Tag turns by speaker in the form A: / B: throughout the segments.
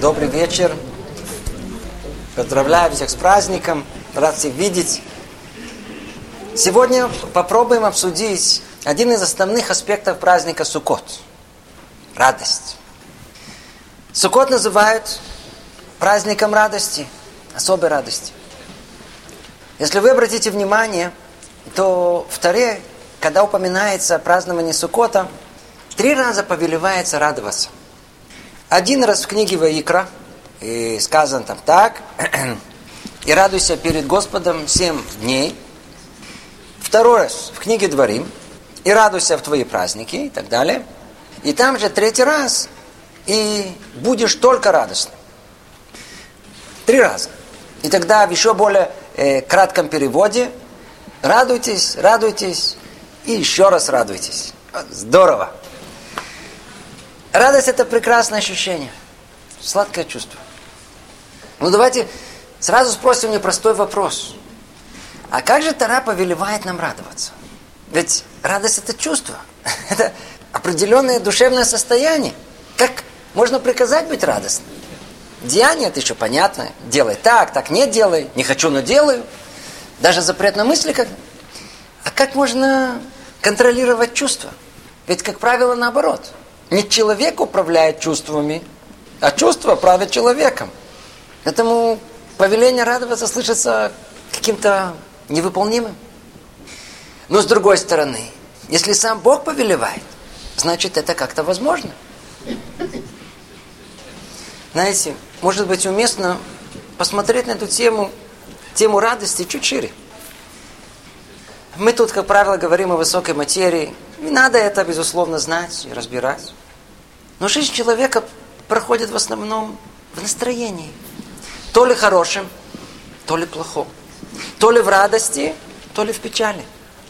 A: Добрый вечер. Поздравляю всех с праздником. Рад всех видеть. Сегодня попробуем обсудить один из основных аспектов праздника Суккот. Радость. Суккот называют праздником радости, особой радости. Если вы обратите внимание, то в Таре, когда упоминается празднование Суккота, три раза повелевается радоваться. Один раз в книге Ваикра, и сказано там так, и радуйся перед Господом семь дней. Второй раз в книге Дворим, и радуйся в твои праздники и так далее. И там же третий раз, и будешь только радостным. Три раза. И тогда в еще более э, кратком переводе радуйтесь, радуйтесь и еще раз радуйтесь. Здорово. Радость это прекрасное ощущение. Сладкое чувство. Ну давайте сразу спросим непростой вопрос. А как же Тара повелевает нам радоваться? Ведь радость это чувство. Это определенное душевное состояние. Как можно приказать быть радостным? Деяние это еще понятно. Делай так, так не делай. Не хочу, но делаю. Даже запрет на мысли как. А как можно контролировать чувства? Ведь, как правило, наоборот. Не человек управляет чувствами, а чувства правят человеком. Поэтому повеление радоваться слышится каким-то невыполнимым. Но с другой стороны, если сам Бог повелевает, значит это как-то возможно. Знаете, может быть уместно посмотреть на эту тему, тему радости чуть шире. Мы тут, как правило, говорим о высокой материи. Не надо это, безусловно, знать и разбирать. Но жизнь человека проходит в основном в настроении. То ли хорошим, то ли плохом. То ли в радости, то ли в печали.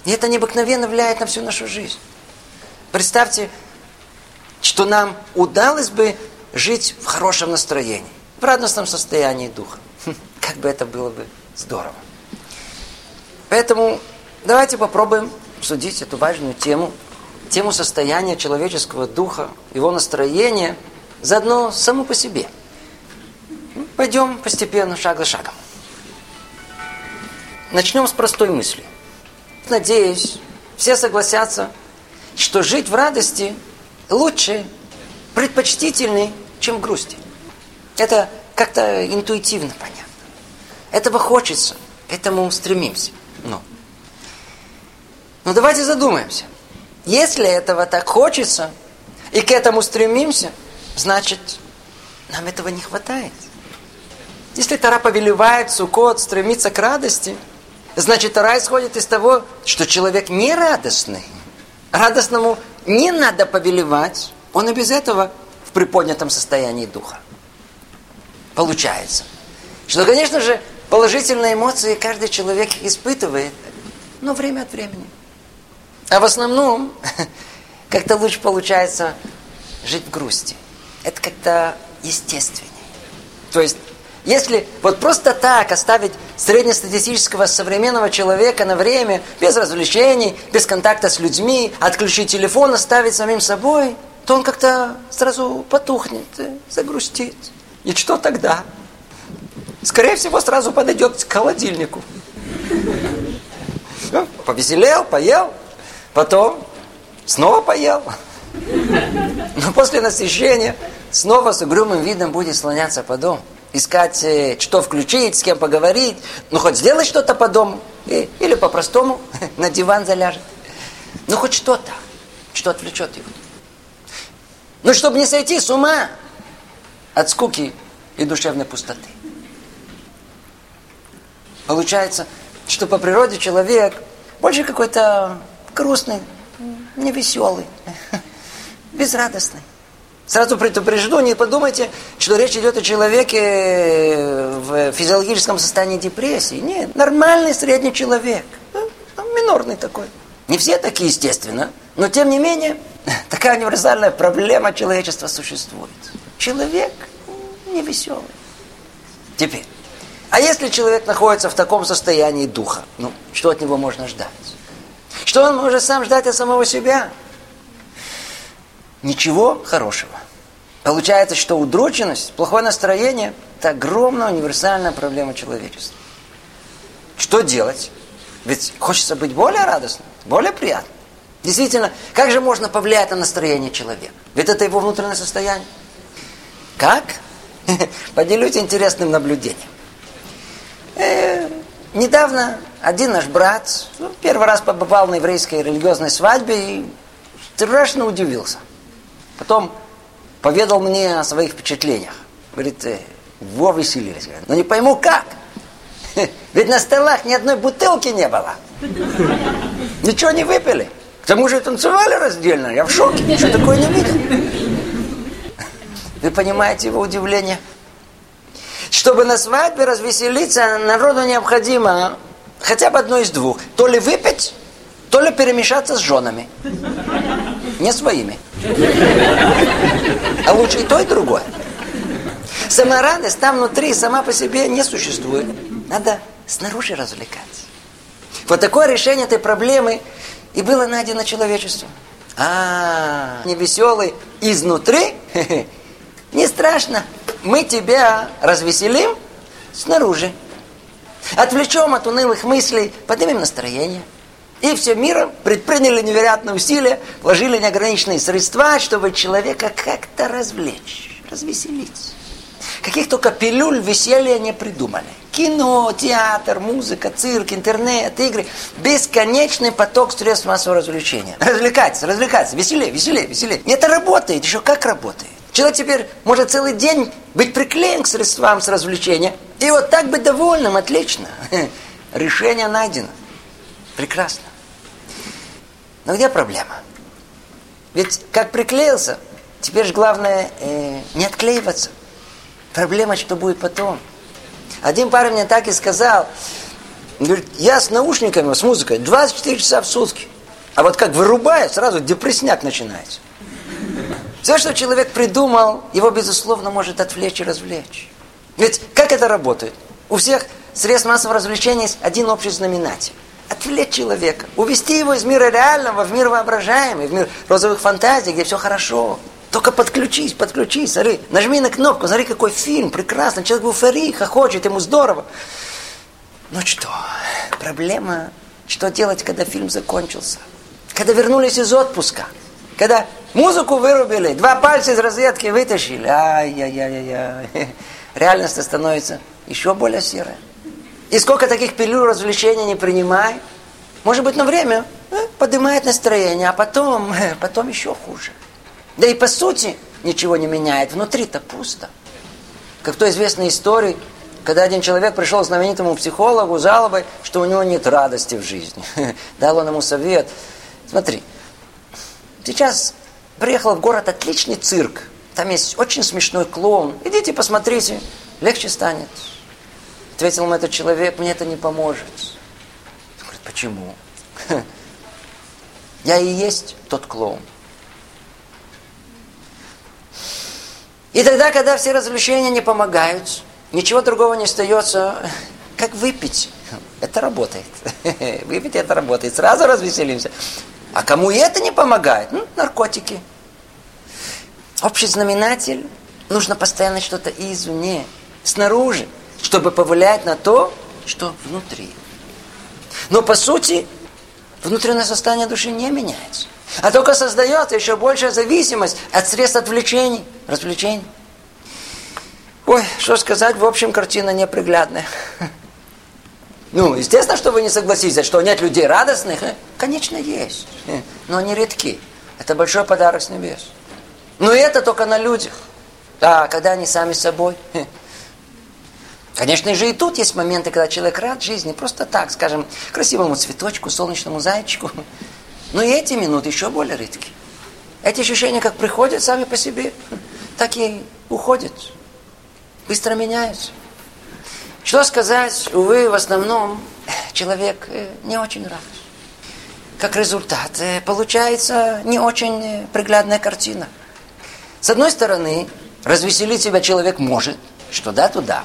A: И это необыкновенно влияет на всю нашу жизнь. Представьте, что нам удалось бы жить в хорошем настроении, в радостном состоянии духа. Хм, как бы это было бы здорово. Поэтому давайте попробуем обсудить эту важную тему, тему состояния человеческого духа, его настроения, заодно само по себе. Пойдем постепенно, шаг за шагом. Начнем с простой мысли. Надеюсь, все согласятся, что жить в радости лучше, предпочтительней, чем в грусти. Это как-то интуитивно понятно. Этого хочется, этому стремимся. Но. Но давайте задумаемся. Если этого так хочется и к этому стремимся, значит, нам этого не хватает. Если Тара повелевает Сукот стремиться к радости, значит, Тара исходит из того, что человек не радостный. Радостному не надо повелевать, он и без этого в приподнятом состоянии духа. Получается, что, конечно же, положительные эмоции каждый человек испытывает, но время от времени. А в основном, как-то лучше получается жить в грусти. Это как-то естественнее. То есть, если вот просто так оставить среднестатистического современного человека на время, без развлечений, без контакта с людьми, отключить телефон, оставить самим собой, то он как-то сразу потухнет, загрустит. И что тогда? Скорее всего, сразу подойдет к холодильнику. Повеселел, поел, Потом снова поел. Но после насыщения снова с угрюмым видом будет слоняться по дому. Искать, э, что включить, с кем поговорить. Ну, хоть сделать что-то по дому. Или по-простому на диван заляжет. Ну, хоть что-то, что отвлечет его. Ну, чтобы не сойти с ума от скуки и душевной пустоты. Получается, что по природе человек больше какой-то грустный, невеселый, безрадостный. Сразу предупрежду, не подумайте, что речь идет о человеке в физиологическом состоянии депрессии. Нет, нормальный средний человек. Минорный такой. Не все такие, естественно, но тем не менее, такая универсальная проблема человечества существует. Человек невеселый. Теперь, а если человек находится в таком состоянии духа, ну, что от него можно ждать? Что он может сам ждать от самого себя? Ничего хорошего. Получается, что удрученность, плохое настроение – это огромная универсальная проблема человечества. Что делать? Ведь хочется быть более радостным, более приятным. Действительно, как же можно повлиять на настроение человека? Ведь это его внутреннее состояние. Как? Поделюсь интересным наблюдением. Э, недавно один наш брат ну, первый раз побывал на еврейской религиозной свадьбе и страшно удивился. Потом поведал мне о своих впечатлениях. Говорит, э, во веселились. Но не пойму как. Ведь на столах ни одной бутылки не было. Ничего не выпили. К тому же танцевали раздельно. Я в шоке. Что такое не видел? Вы понимаете его удивление? Чтобы на свадьбе развеселиться, народу необходимо хотя бы одно из двух. То ли выпить, то ли перемешаться с женами. Не своими. А лучше и то, и другое. Сама радость там внутри, сама по себе не существует. Надо снаружи развлекаться. Вот такое решение этой проблемы и было найдено человечеством. А, не веселый изнутри? Не страшно. Мы тебя развеселим снаружи. Отвлечем от унылых мыслей, поднимем настроение. И все миром предприняли невероятные усилия, вложили неограниченные средства, чтобы человека как-то развлечь, развеселить. Каких только пилюль веселья не придумали. Кино, театр, музыка, цирк, интернет, игры. Бесконечный поток средств массового развлечения. Развлекаться, развлекаться, веселее, веселее, веселее. И это работает. Еще как работает. Человек теперь может целый день быть приклеен к средствам с развлечения. И вот так быть довольным, отлично. Решение найдено. Прекрасно. Но где проблема? Ведь как приклеился, теперь же главное э, не отклеиваться. Проблема, что будет потом. Один парень мне так и сказал, говорит, я с наушниками, с музыкой 24 часа в сутки. А вот как вырубаю, сразу депрессняк начинается. Все, что человек придумал, его, безусловно, может отвлечь и развлечь. Ведь как это работает? У всех средств массового развлечения есть один общий знаменатель. Отвлечь человека, увести его из мира реального в мир воображаемый, в мир розовых фантазий, где все хорошо. Только подключись, подключись, смотри, нажми на кнопку, смотри, какой фильм, прекрасно, человек в эйфории, хохочет, ему здорово. Ну что, проблема, что делать, когда фильм закончился? Когда вернулись из отпуска, когда музыку вырубили, два пальца из розетки вытащили, ай-яй-яй-яй, реальность становится еще более серая. И сколько таких пилюль развлечений не принимай, может быть, на время э, поднимает настроение, а потом, э, потом еще хуже. Да и по сути ничего не меняет. Внутри-то пусто. Как в той известной истории, когда один человек пришел к знаменитому психологу с жалобой, что у него нет радости в жизни. Дал он ему совет. Смотри, сейчас приехал в город отличный цирк. Там есть очень смешной клоун. Идите посмотрите, легче станет. Ответил ему этот человек, мне это не поможет. Он говорит, почему? Я и есть тот клоун. И тогда, когда все развлечения не помогают, ничего другого не остается, как выпить. Это работает. Выпить это работает. Сразу развеселимся. А кому и это не помогает? Ну, наркотики. Общий знаменатель. Нужно постоянно что-то извне, снаружи, чтобы повлиять на то, что внутри. Но по сути, внутреннее состояние души не меняется. А только создается еще большая зависимость от средств отвлечений, развлечений. Ой, что сказать, в общем, картина неприглядная. Ну, естественно, что вы не согласитесь, что нет людей радостных. Конечно, есть. Но они редки. Это большой подарок с небес. Но это только на людях. А когда они сами собой. Конечно же, и тут есть моменты, когда человек рад жизни, просто так, скажем, красивому цветочку, солнечному зайчику. Но и эти минуты еще более редки. Эти ощущения как приходят сами по себе, так и уходят. Быстро меняются. Что сказать, увы, в основном человек э, не очень рад. Как результат, э, получается не очень э, приглядная картина. С одной стороны, развеселить себя человек может, что да, туда.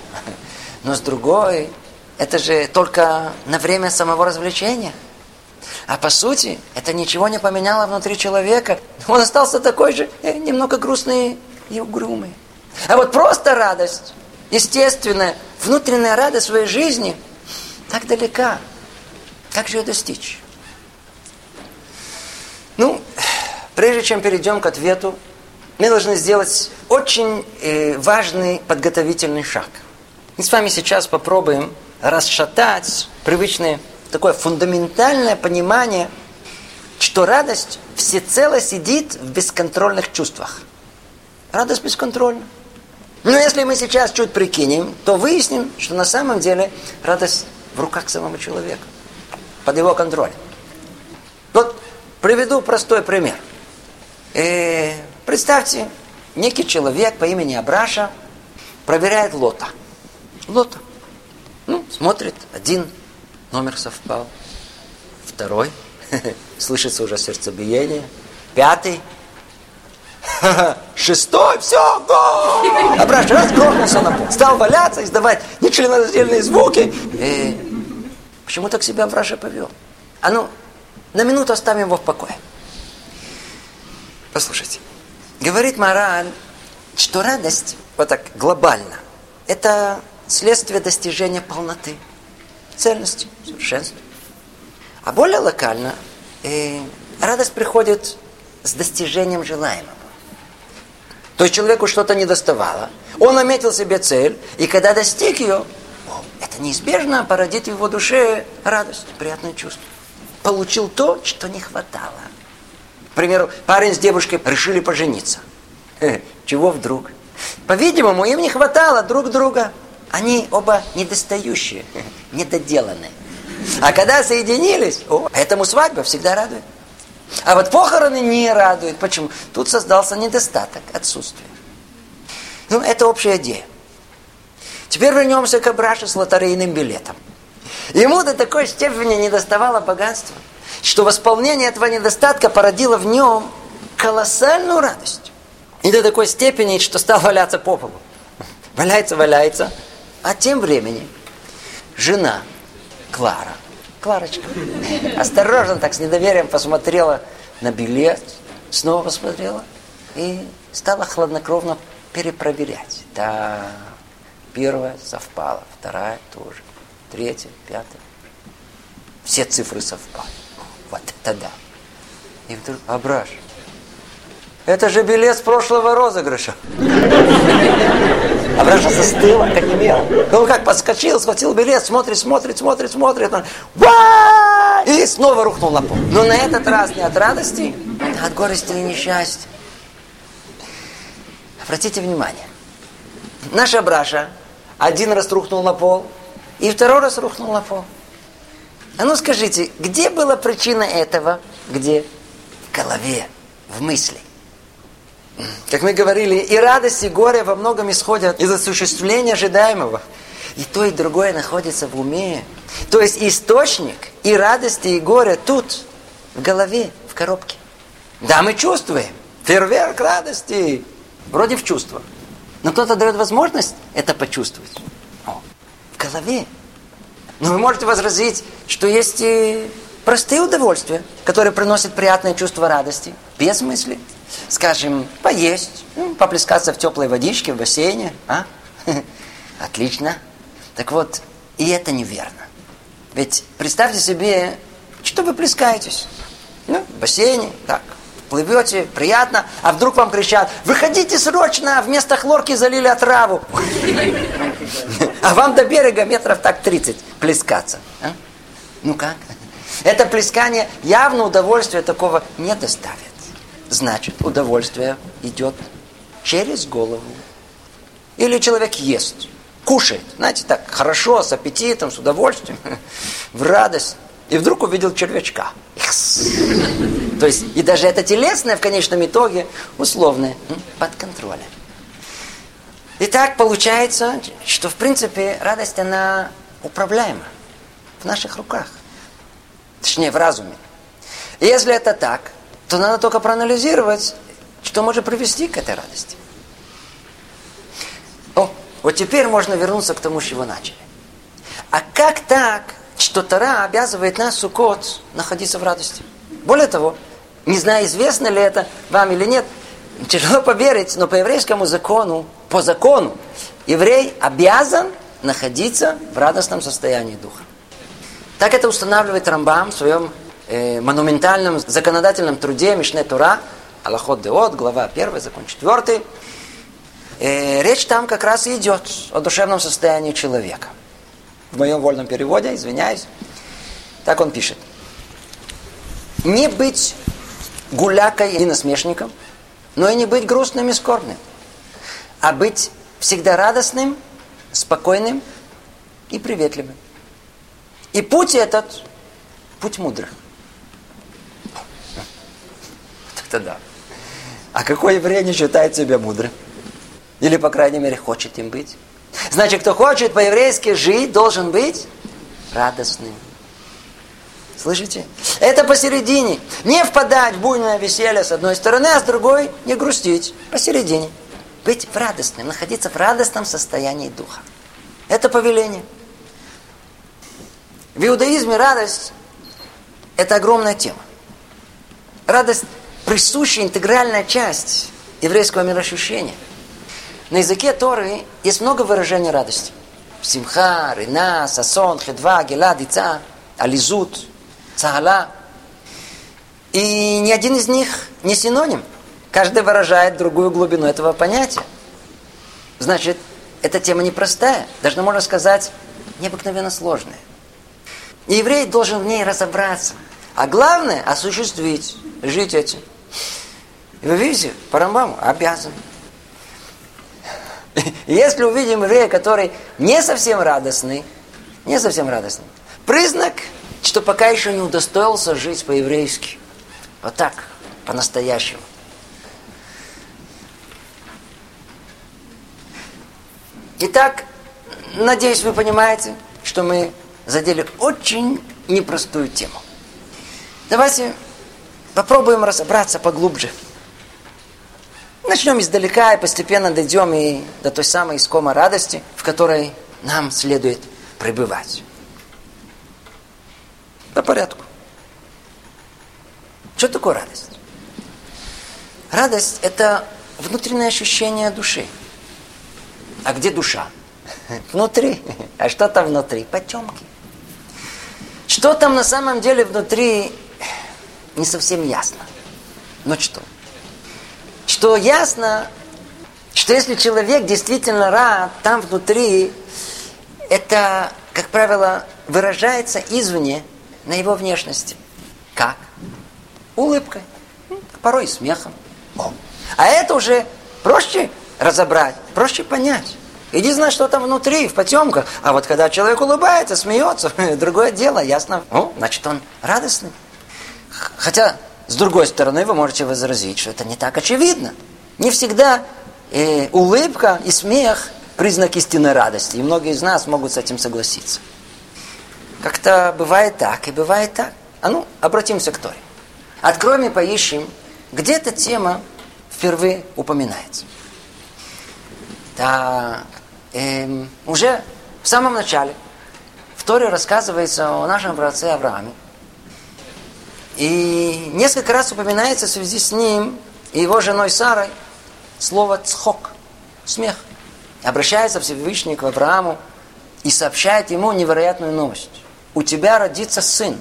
A: Но с другой, это же только на время самого развлечения – а по сути, это ничего не поменяло внутри человека. Он остался такой же, э, немного грустный и угрюмые. А вот просто радость, естественная, внутренняя радость своей жизни, так далека. Как же ее достичь? Ну, прежде чем перейдем к ответу, мы должны сделать очень э, важный подготовительный шаг. Мы с вами сейчас попробуем расшатать привычное такое фундаментальное понимание, что радость всецело сидит в бесконтрольных чувствах. Радость бесконтрольна. Но если мы сейчас чуть прикинем, то выясним, что на самом деле радость в руках самого человека, под его контролем. Вот приведу простой пример. Э, представьте, некий человек по имени Абраша проверяет лота. Лота. Ну, смотрит, один номер совпал, второй, слышится уже сердцебиение, пятый, шестой, все, гол! Абраш раз на пол, стал валяться, издавать нечленораздельные звуки. И почему так себя Абраша повел? А ну, на минуту оставим его в покое. Послушайте. Говорит Мораль, что радость, вот так глобально, это следствие достижения полноты, цельности, совершенства. А более локально, э, радость приходит с достижением желаемого. То есть человеку что-то не доставало. Он наметил себе цель, и когда достиг ее, это неизбежно породит в его душе радость, приятное чувство. Получил то, что не хватало. К примеру, парень с девушкой решили пожениться. Чего вдруг? По-видимому, им не хватало друг друга. Они оба недостающие, недоделанные. А когда соединились, о, этому свадьба всегда радует. А вот похороны не радуют. Почему? Тут создался недостаток, отсутствие. Ну, это общая идея. Теперь вернемся к Абраше с лотерейным билетом. Ему до такой степени не доставало богатства, что восполнение этого недостатка породило в нем колоссальную радость. И до такой степени, что стал валяться по полу. Валяется, валяется. А тем временем жена Клара Кларочка. Осторожно так с недоверием посмотрела на билет, снова посмотрела и стала хладнокровно перепроверять. Да, первая совпала, вторая тоже, третья, пятая. Все цифры совпали. Вот это да. И вдруг, Абраш, это же билет с прошлого розыгрыша. Абраша застыла, как немела. Он как подскочил, схватил билет, смотрит, смотрит, смотрит, смотрит. Он, и снова рухнул на пол. Но на этот раз не от радости, а от горести и несчастья. Обратите внимание. Наша Абраша один раз рухнул на пол, и второй раз рухнул на пол. А ну скажите, где была причина этого? Где? В голове, в мысли. Как мы говорили, и радость, и горе во многом исходят из осуществления ожидаемого. И то, и другое находится в уме. То есть источник и радости, и горя тут, в голове, в коробке. Да, мы чувствуем. Фейерверк радости. Вроде в чувствах. Но кто-то дает возможность это почувствовать. О, в голове. Но вы можете возразить, что есть и простые удовольствия, которые приносят приятное чувство радости, без мысли скажем, поесть, ну, поплескаться в теплой водичке, в бассейне. А? Отлично. Так вот, и это неверно. Ведь представьте себе, что вы плескаетесь. Ну, в бассейне, так, плывете, приятно, а вдруг вам кричат, выходите срочно, вместо хлорки залили отраву. А вам до берега метров так 30 плескаться. А? Ну как? Это плескание явно удовольствия такого не доставит значит удовольствие идет через голову. Или человек ест, кушает, знаете, так хорошо, с аппетитом, с удовольствием, в радость. И вдруг увидел червячка. То есть, и даже это телесное в конечном итоге условное, под контролем. И так получается, что в принципе радость, она управляема в наших руках. Точнее, в разуме. И если это так, то надо только проанализировать, что может привести к этой радости. О, вот теперь можно вернуться к тому, с чего начали. А как так, что Тара обязывает нас, Сукот, находиться в радости? Более того, не знаю, известно ли это вам или нет, Тяжело поверить, но по еврейскому закону, по закону, еврей обязан находиться в радостном состоянии духа. Так это устанавливает Рамбам в своем э, монументальном законодательном труде Мишне Тура, Аллахот Деот, глава 1, закон 4. Э, речь там как раз и идет о душевном состоянии человека. В моем вольном переводе, извиняюсь, так он пишет. Не быть гулякой и насмешником, но и не быть грустным и скорбным, а быть всегда радостным, спокойным и приветливым. И путь этот – путь мудрых. Это да. А какой еврей не считает себя мудрым? Или, по крайней мере, хочет им быть? Значит, кто хочет по-еврейски жить, должен быть радостным. Слышите? Это посередине. Не впадать в буйное веселье с одной стороны, а с другой не грустить. Посередине. Быть в радостном, находиться в радостном состоянии духа. Это повеление. В иудаизме радость – это огромная тема. Радость – присущая интегральная часть еврейского мироощущения. На языке Торы есть много выражений радости. Симха, Рина, Сасон, Хедва, Гела, Дица, Ализут, Цагала. И ни один из них не синоним. Каждый выражает другую глубину этого понятия. Значит, эта тема непростая, даже можно сказать, необыкновенно сложная. И еврей должен в ней разобраться. А главное, осуществить, жить этим. И вы видите, по Рамбаму обязан. Если увидим еврея, который не совсем радостный, не совсем радостный, признак, что пока еще не удостоился жить по-еврейски. Вот так, по-настоящему. Итак, надеюсь, вы понимаете, что мы задели очень непростую тему. Давайте попробуем разобраться поглубже. Начнем издалека и постепенно дойдем и до той самой искомой радости, в которой нам следует пребывать. По порядку. Что такое радость? Радость – это внутреннее ощущение души. А где душа? Внутри. А что там внутри? Потемки. Что там на самом деле внутри, не совсем ясно. Но что? Что ясно, что если человек действительно рад, там внутри, это, как правило, выражается извне на его внешности. Как? Улыбкой. Порой смехом. О. А это уже проще разобрать, проще понять. Иди знать, что там внутри, в потемках. А вот когда человек улыбается, смеется, другое дело, ясно. Ну, значит, он радостный. Хотя, с другой стороны, вы можете возразить, что это не так очевидно. Не всегда э, улыбка и смех – признак истинной радости. И многие из нас могут с этим согласиться. Как-то бывает так и бывает так. А ну, обратимся к Торе. Откроем и поищем, где эта тема впервые упоминается. Так, эм, уже в самом начале в Торе рассказывается о нашем братце Аврааме. И несколько раз упоминается в связи с ним и его женой Сарой слово «цхок» – смех. Обращается Всевышний к Аврааму и сообщает ему невероятную новость. У тебя родится сын.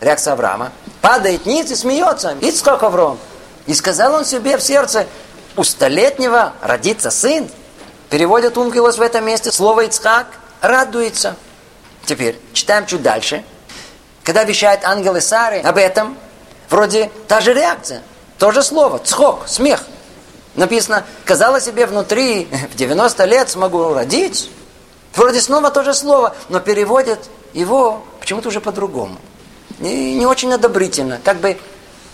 A: Реакция Авраама. Падает ниц и смеется. Ицхок Авром. И сказал он себе в сердце, у столетнего родится сын – Переводят Ункилос в этом месте слово Ицхак радуется. Теперь читаем чуть дальше. Когда вещает ангелы Сары об этом, вроде та же реакция, то же слово, цхок, смех. Написано, казала себе внутри, в 90 лет смогу родить. Вроде снова то же слово, но переводят его почему-то уже по-другому. И не очень одобрительно, как бы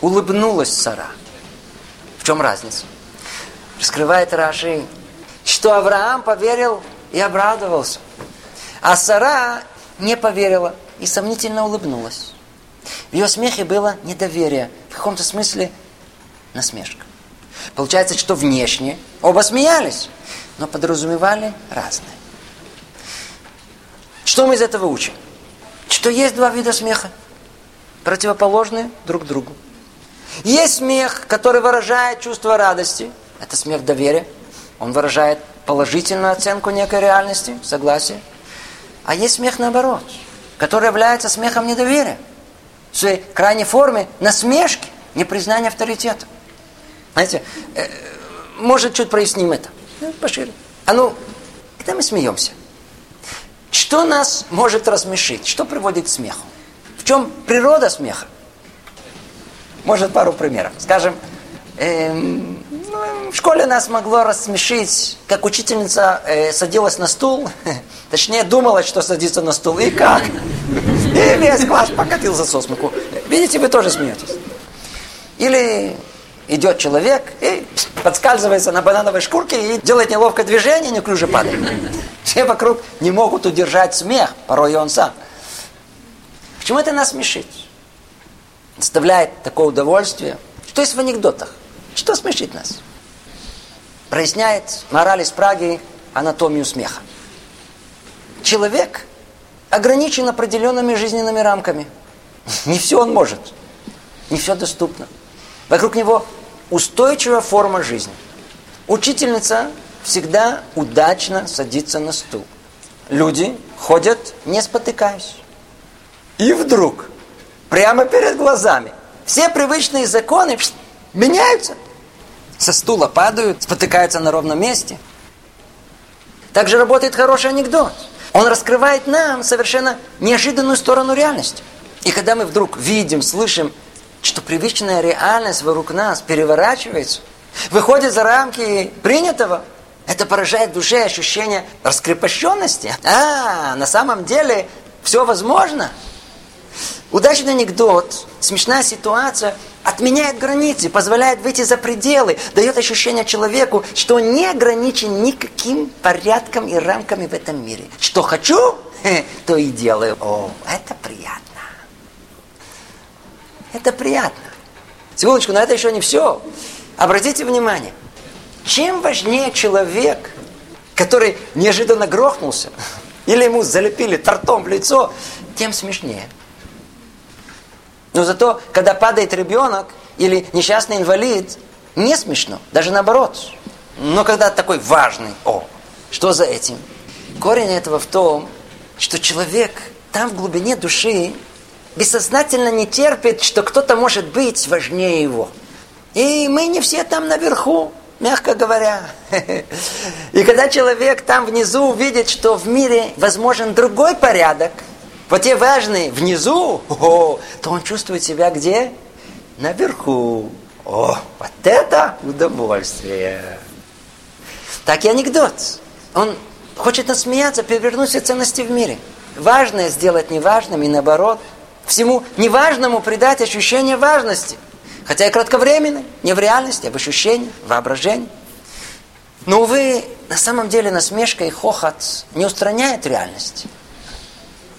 A: улыбнулась Сара. В чем разница? Раскрывает Раши, что Авраам поверил и обрадовался. А Сара не поверила и сомнительно улыбнулась. В ее смехе было недоверие, в каком-то смысле насмешка. Получается, что внешне оба смеялись, но подразумевали разное. Что мы из этого учим? Что есть два вида смеха, противоположные друг другу. Есть смех, который выражает чувство радости. Это смех доверия. Он выражает положительную оценку некой реальности, согласие. А есть смех наоборот, который является смехом недоверия. В своей крайней форме насмешки, непризнания авторитета. Знаете, э, может, чуть проясним это. Ну, пошире. А ну, когда мы смеемся? Что нас может рассмешить? Что приводит к смеху? В чем природа смеха? Может, пару примеров. Скажем, эм, ну, в школе нас могло рассмешить, как учительница э, садилась на стул, точнее, думала, что садится на стул, и как? И весь класс покатился со смеху. Видите, вы тоже смеетесь. Или идет человек и подскальзывается на банановой шкурке и делает неловкое движение, неуклюже падает. Все вокруг не могут удержать смех, порой и он сам. Почему это нас смешит? Доставляет такое удовольствие. Что есть в анекдотах? Что смешит нас? Проясняет мораль из Праги анатомию смеха. Человек ограничен определенными жизненными рамками. Не все он может. Не все доступно. Вокруг него устойчивая форма жизни. Учительница всегда удачно садится на стул. Люди ходят, не спотыкаясь. И вдруг, прямо перед глазами, все привычные законы меняются. Со стула падают, спотыкаются на ровном месте. Также работает хороший анекдот. Он раскрывает нам совершенно неожиданную сторону реальности. И когда мы вдруг видим, слышим что привычная реальность вокруг нас переворачивается, выходит за рамки принятого, это поражает в душе ощущение раскрепощенности. А, на самом деле все возможно. Удачный анекдот, смешная ситуация отменяет границы, позволяет выйти за пределы, дает ощущение человеку, что он не ограничен никаким порядком и рамками в этом мире. Что хочу, то и делаю. О, это приятно. Это приятно. Секундочку, но это еще не все. Обратите внимание, чем важнее человек, который неожиданно грохнулся, или ему залепили тортом в лицо, тем смешнее. Но зато, когда падает ребенок или несчастный инвалид, не смешно, даже наоборот. Но когда такой важный, о, что за этим? Корень этого в том, что человек там в глубине души бессознательно не терпит, что кто-то может быть важнее его. И мы не все там наверху, мягко говоря. И когда человек там внизу увидит, что в мире возможен другой порядок, вот те важные внизу, о, то он чувствует себя где? Наверху. О, вот это удовольствие. Так и анекдот. Он хочет насмеяться, перевернуть все ценности в мире. Важное сделать неважным и наоборот – всему неважному придать ощущение важности. Хотя и кратковременной, не в реальности, а в ощущении, воображении. Но, увы, на самом деле насмешка и хохот не устраняет реальность.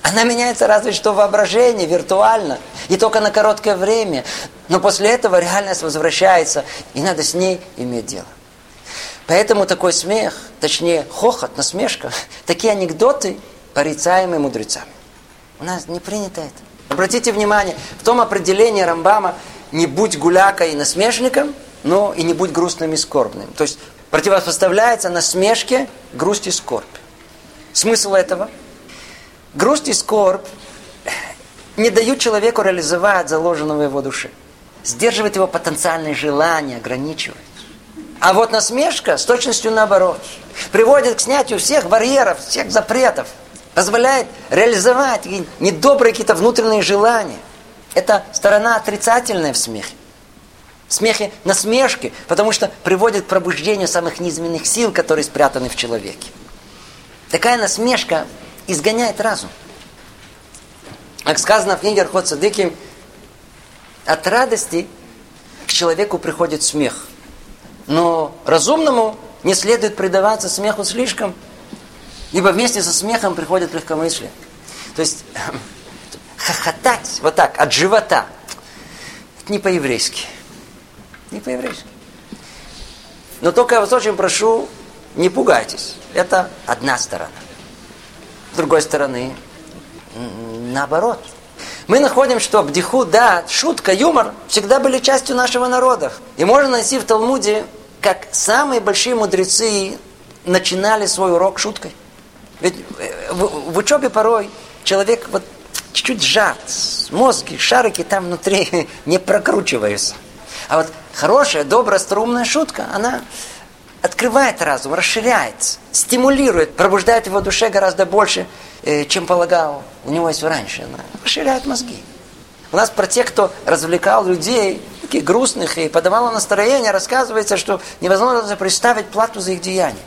A: Она меняется разве что в воображении, виртуально, и только на короткое время. Но после этого реальность возвращается, и надо с ней иметь дело. Поэтому такой смех, точнее хохот, насмешка, такие анекдоты порицаемые мудрецами. У нас не принято это. Обратите внимание, в том определении Рамбама не будь гулякой и насмешником, но и не будь грустным и скорбным. То есть противопоставляется насмешке грусть и скорбь. Смысл этого? Грусть и скорбь не дают человеку реализовать заложенного его душе. Сдерживает его потенциальные желания, ограничивает. А вот насмешка с точностью наоборот. Приводит к снятию всех барьеров, всех запретов – позволяет реализовать недобрые какие-то внутренние желания. Это сторона отрицательная в смехе. В смехе насмешки, потому что приводит к пробуждению самых низменных сил, которые спрятаны в человеке. Такая насмешка изгоняет разум. Как сказано в книге Архот Садыки, от радости к человеку приходит смех. Но разумному не следует предаваться смеху слишком, Ибо вместе со смехом приходит легкомыслие. То есть хохотать вот так, от живота, это не по-еврейски. Не по-еврейски. Но только я вас очень прошу, не пугайтесь. Это одна сторона. С другой стороны, наоборот. мы находим, что бдиху, да, шутка, юмор всегда были частью нашего народа. И можно найти в Талмуде, как самые большие мудрецы начинали свой урок шуткой. Ведь э, в, в учебе порой человек вот чуть-чуть сжат, мозги, шарики там внутри не прокручиваются. А вот хорошая, добрая, струмная шутка, она открывает разум, расширяет, стимулирует, пробуждает его душе гораздо больше, э, чем полагал у него есть раньше. Расширяет мозги. У нас про тех, кто развлекал людей, таких грустных и подавал настроение, рассказывается, что невозможно представить плату за их деяния.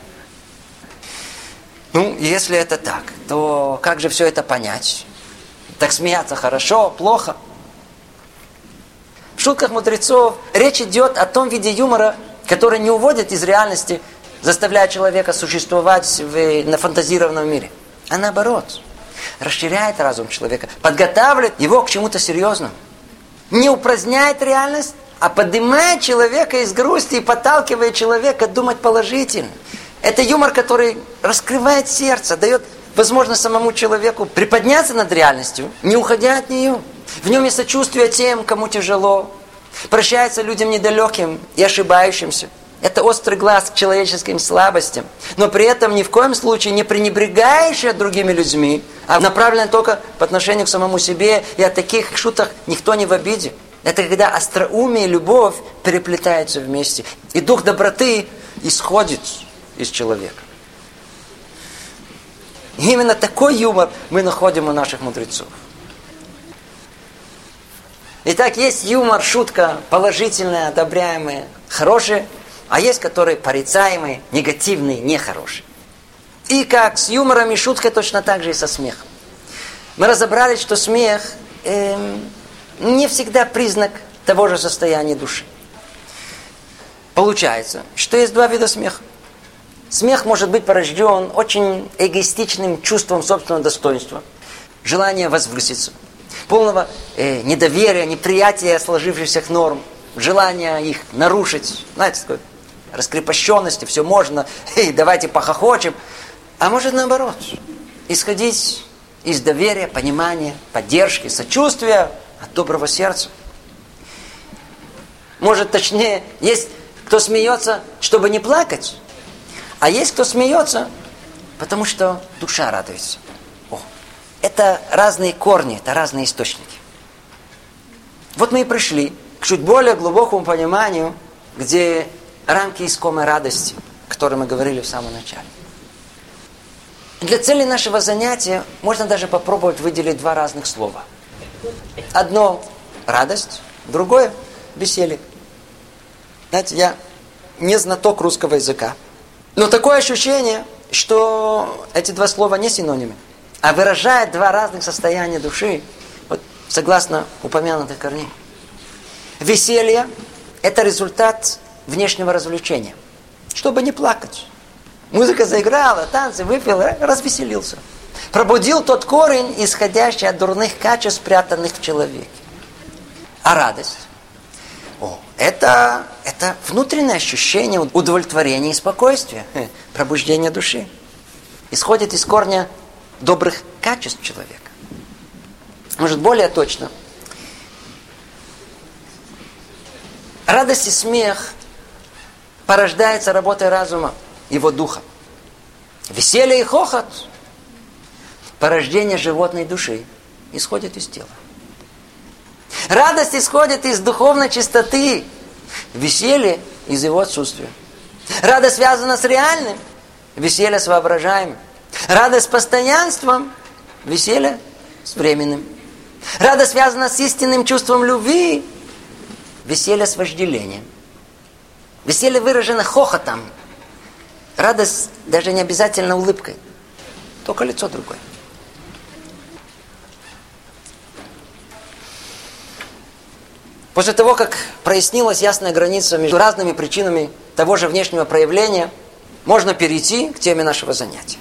A: Ну, если это так, то как же все это понять? Так смеяться хорошо, плохо? В шутках мудрецов речь идет о том виде юмора, который не уводит из реальности, заставляя человека существовать в нафантазированном мире, а наоборот, расширяет разум человека, подготавливает его к чему-то серьезному. Не упраздняет реальность, а поднимает человека из грусти и подталкивает человека думать положительно. Это юмор, который раскрывает сердце, дает возможность самому человеку приподняться над реальностью, не уходя от нее. В нем есть сочувствие тем, кому тяжело. Прощается людям недалеким и ошибающимся. Это острый глаз к человеческим слабостям. Но при этом ни в коем случае не пренебрегающий другими людьми, а направленный только по отношению к самому себе. И от таких шуток никто не в обиде. Это когда остроумие и любовь переплетаются вместе. И дух доброты исходит из человека. И именно такой юмор мы находим у наших мудрецов. Итак, есть юмор, шутка положительная, одобряемая, хорошая, а есть которые порицаемые, негативные, нехорошие. И как с юмором и шуткой, точно так же и со смехом. Мы разобрались, что смех эм, не всегда признак того же состояния души. Получается, что есть два вида смеха. Смех может быть порожден очень эгоистичным чувством собственного достоинства, желание возвыситься, полного э, недоверия, неприятия сложившихся норм, желания их нарушить, знаете, такой раскрепощенности, все можно, и давайте похохочем. А может наоборот, исходить из доверия, понимания, поддержки, сочувствия от доброго сердца. Может, точнее, есть кто смеется, чтобы не плакать, а есть кто смеется, потому что душа радуется. Это разные корни, это разные источники. Вот мы и пришли к чуть более глубокому пониманию, где рамки искомой радости, о которой мы говорили в самом начале. Для цели нашего занятия можно даже попробовать выделить два разных слова. Одно – радость, другое – веселье. Знаете, я не знаток русского языка, но такое ощущение, что эти два слова не синонимы, а выражают два разных состояния души, вот, согласно упомянутых корней. Веселье – это результат внешнего развлечения, чтобы не плакать. Музыка заиграла, танцы, выпил, развеселился. Пробудил тот корень, исходящий от дурных качеств, спрятанных в человеке. А радость? О, это, это внутреннее ощущение удовлетворения и спокойствия, пробуждения души. Исходит из корня добрых качеств человека. Может, более точно. Радость и смех порождается работой разума, его духа. Веселье и хохот, порождение животной души, исходит из тела. Радость исходит из духовной чистоты, веселье из его отсутствия. Радость связана с реальным, веселье с воображаемым. Радость с постоянством, веселье с временным. Радость связана с истинным чувством любви, веселье с вожделением. Веселье выражено хохотом. Радость даже не обязательно улыбкой. Только лицо другое. После того, как прояснилась ясная граница между разными причинами того же внешнего проявления, можно перейти к теме нашего занятия.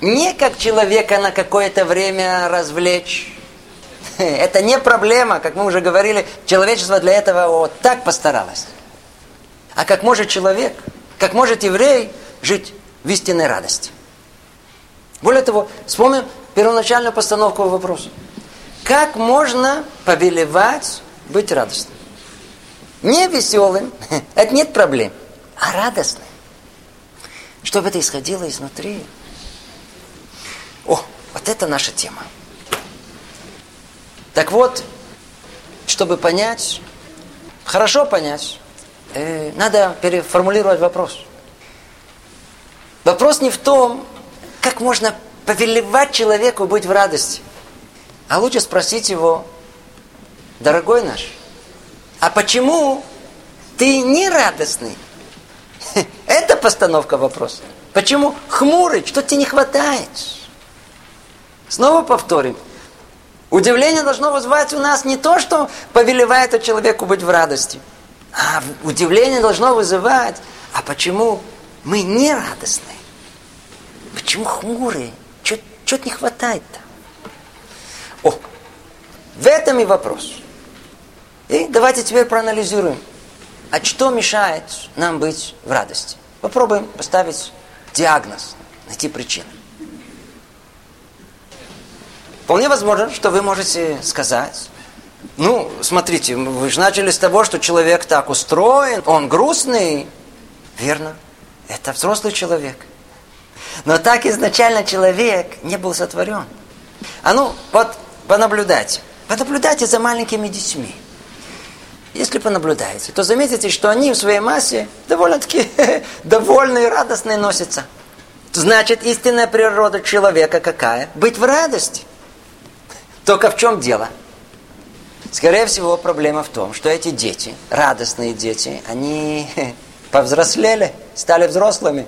A: Не как человека на какое-то время развлечь. Это не проблема, как мы уже говорили, человечество для этого вот так постаралось. А как может человек, как может еврей жить в истинной радости. Более того, вспомним первоначальную постановку вопроса. как можно повелевать быть радостным. Не веселым, это нет проблем, а радостным. Чтобы это исходило изнутри. О, вот это наша тема. Так вот, чтобы понять, хорошо понять, э, надо переформулировать вопрос. Вопрос не в том, как можно повелевать человеку быть в радости. А лучше спросить его, дорогой наш, а почему ты не радостный? Это постановка вопроса. Почему хмурый? Что тебе не хватает? Снова повторим. Удивление должно вызвать у нас не то, что повелевает человеку быть в радости, а удивление должно вызывать, а почему мы не радостны? Почему хмурые? Что-то не хватает-то? О, в этом и вопрос. И давайте теперь проанализируем. А что мешает нам быть в радости? Попробуем поставить диагноз, найти причину. Вполне возможно, что вы можете сказать, ну, смотрите, вы же начали с того, что человек так устроен, он грустный. Верно, это взрослый человек. Но так изначально человек не был сотворен. А ну, вот понаблюдайте. Понаблюдайте за маленькими детьми. Если понаблюдаете, то заметите, что они в своей массе довольно-таки довольные радостные носятся. Значит, истинная природа человека какая? Быть в радости. Только в чем дело? Скорее всего, проблема в том, что эти дети, радостные дети, они повзрослели, стали взрослыми.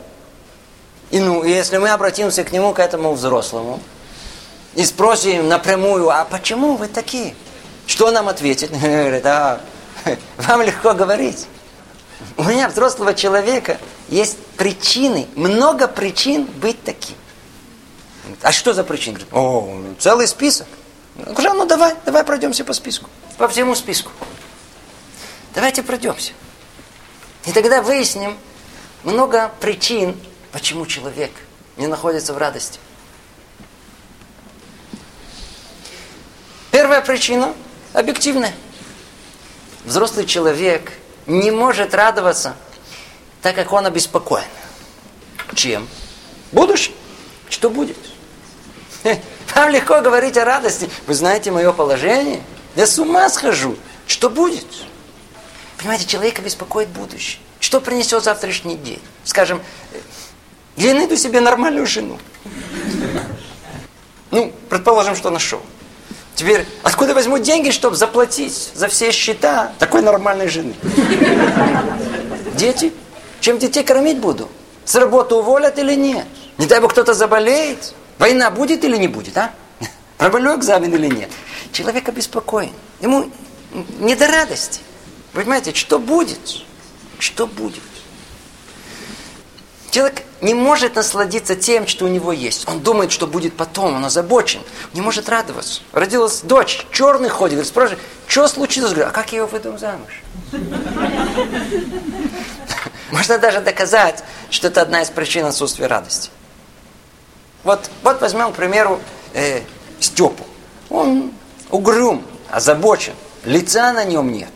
A: И ну, если мы обратимся к нему, к этому взрослому, и спросим напрямую, а почему вы такие? Что нам ответит? Говорит, а, вам легко говорить. У меня, взрослого человека, есть причины, много причин быть таким. А что за причины? О, целый список. Говорю, ну давай, давай пройдемся по списку. По всему списку. Давайте пройдемся. И тогда выясним много причин, почему человек не находится в радости. Первая причина объективная. Взрослый человек не может радоваться, так как он обеспокоен. Чем? Будущим. Что будет? Вам легко говорить о радости. Вы знаете мое положение? Я с ума схожу. Что будет? Понимаете, человека беспокоит будущее. Что принесет завтрашний день? Скажем, я найду себе нормальную жену. Ну, предположим, что нашел. Теперь, откуда возьму деньги, чтобы заплатить за все счета такой нормальной жены? Дети? Чем детей кормить буду? С работы уволят или нет? Не дай бог кто-то заболеет? Война будет или не будет, а? Провалю экзамен или нет? Человек обеспокоен. Ему не до радости. Понимаете, что будет? Что будет? Человек не может насладиться тем, что у него есть. Он думает, что будет потом, он озабочен. Не может радоваться. Родилась дочь, черный ходит, говорит, спрашивает, что случилось? Говорю, а как я его выйду замуж? Можно даже доказать, что это одна из причин отсутствия радости. Вот, вот возьмем, к примеру, э, Степу. Он угрюм, озабочен, лица на нем нет.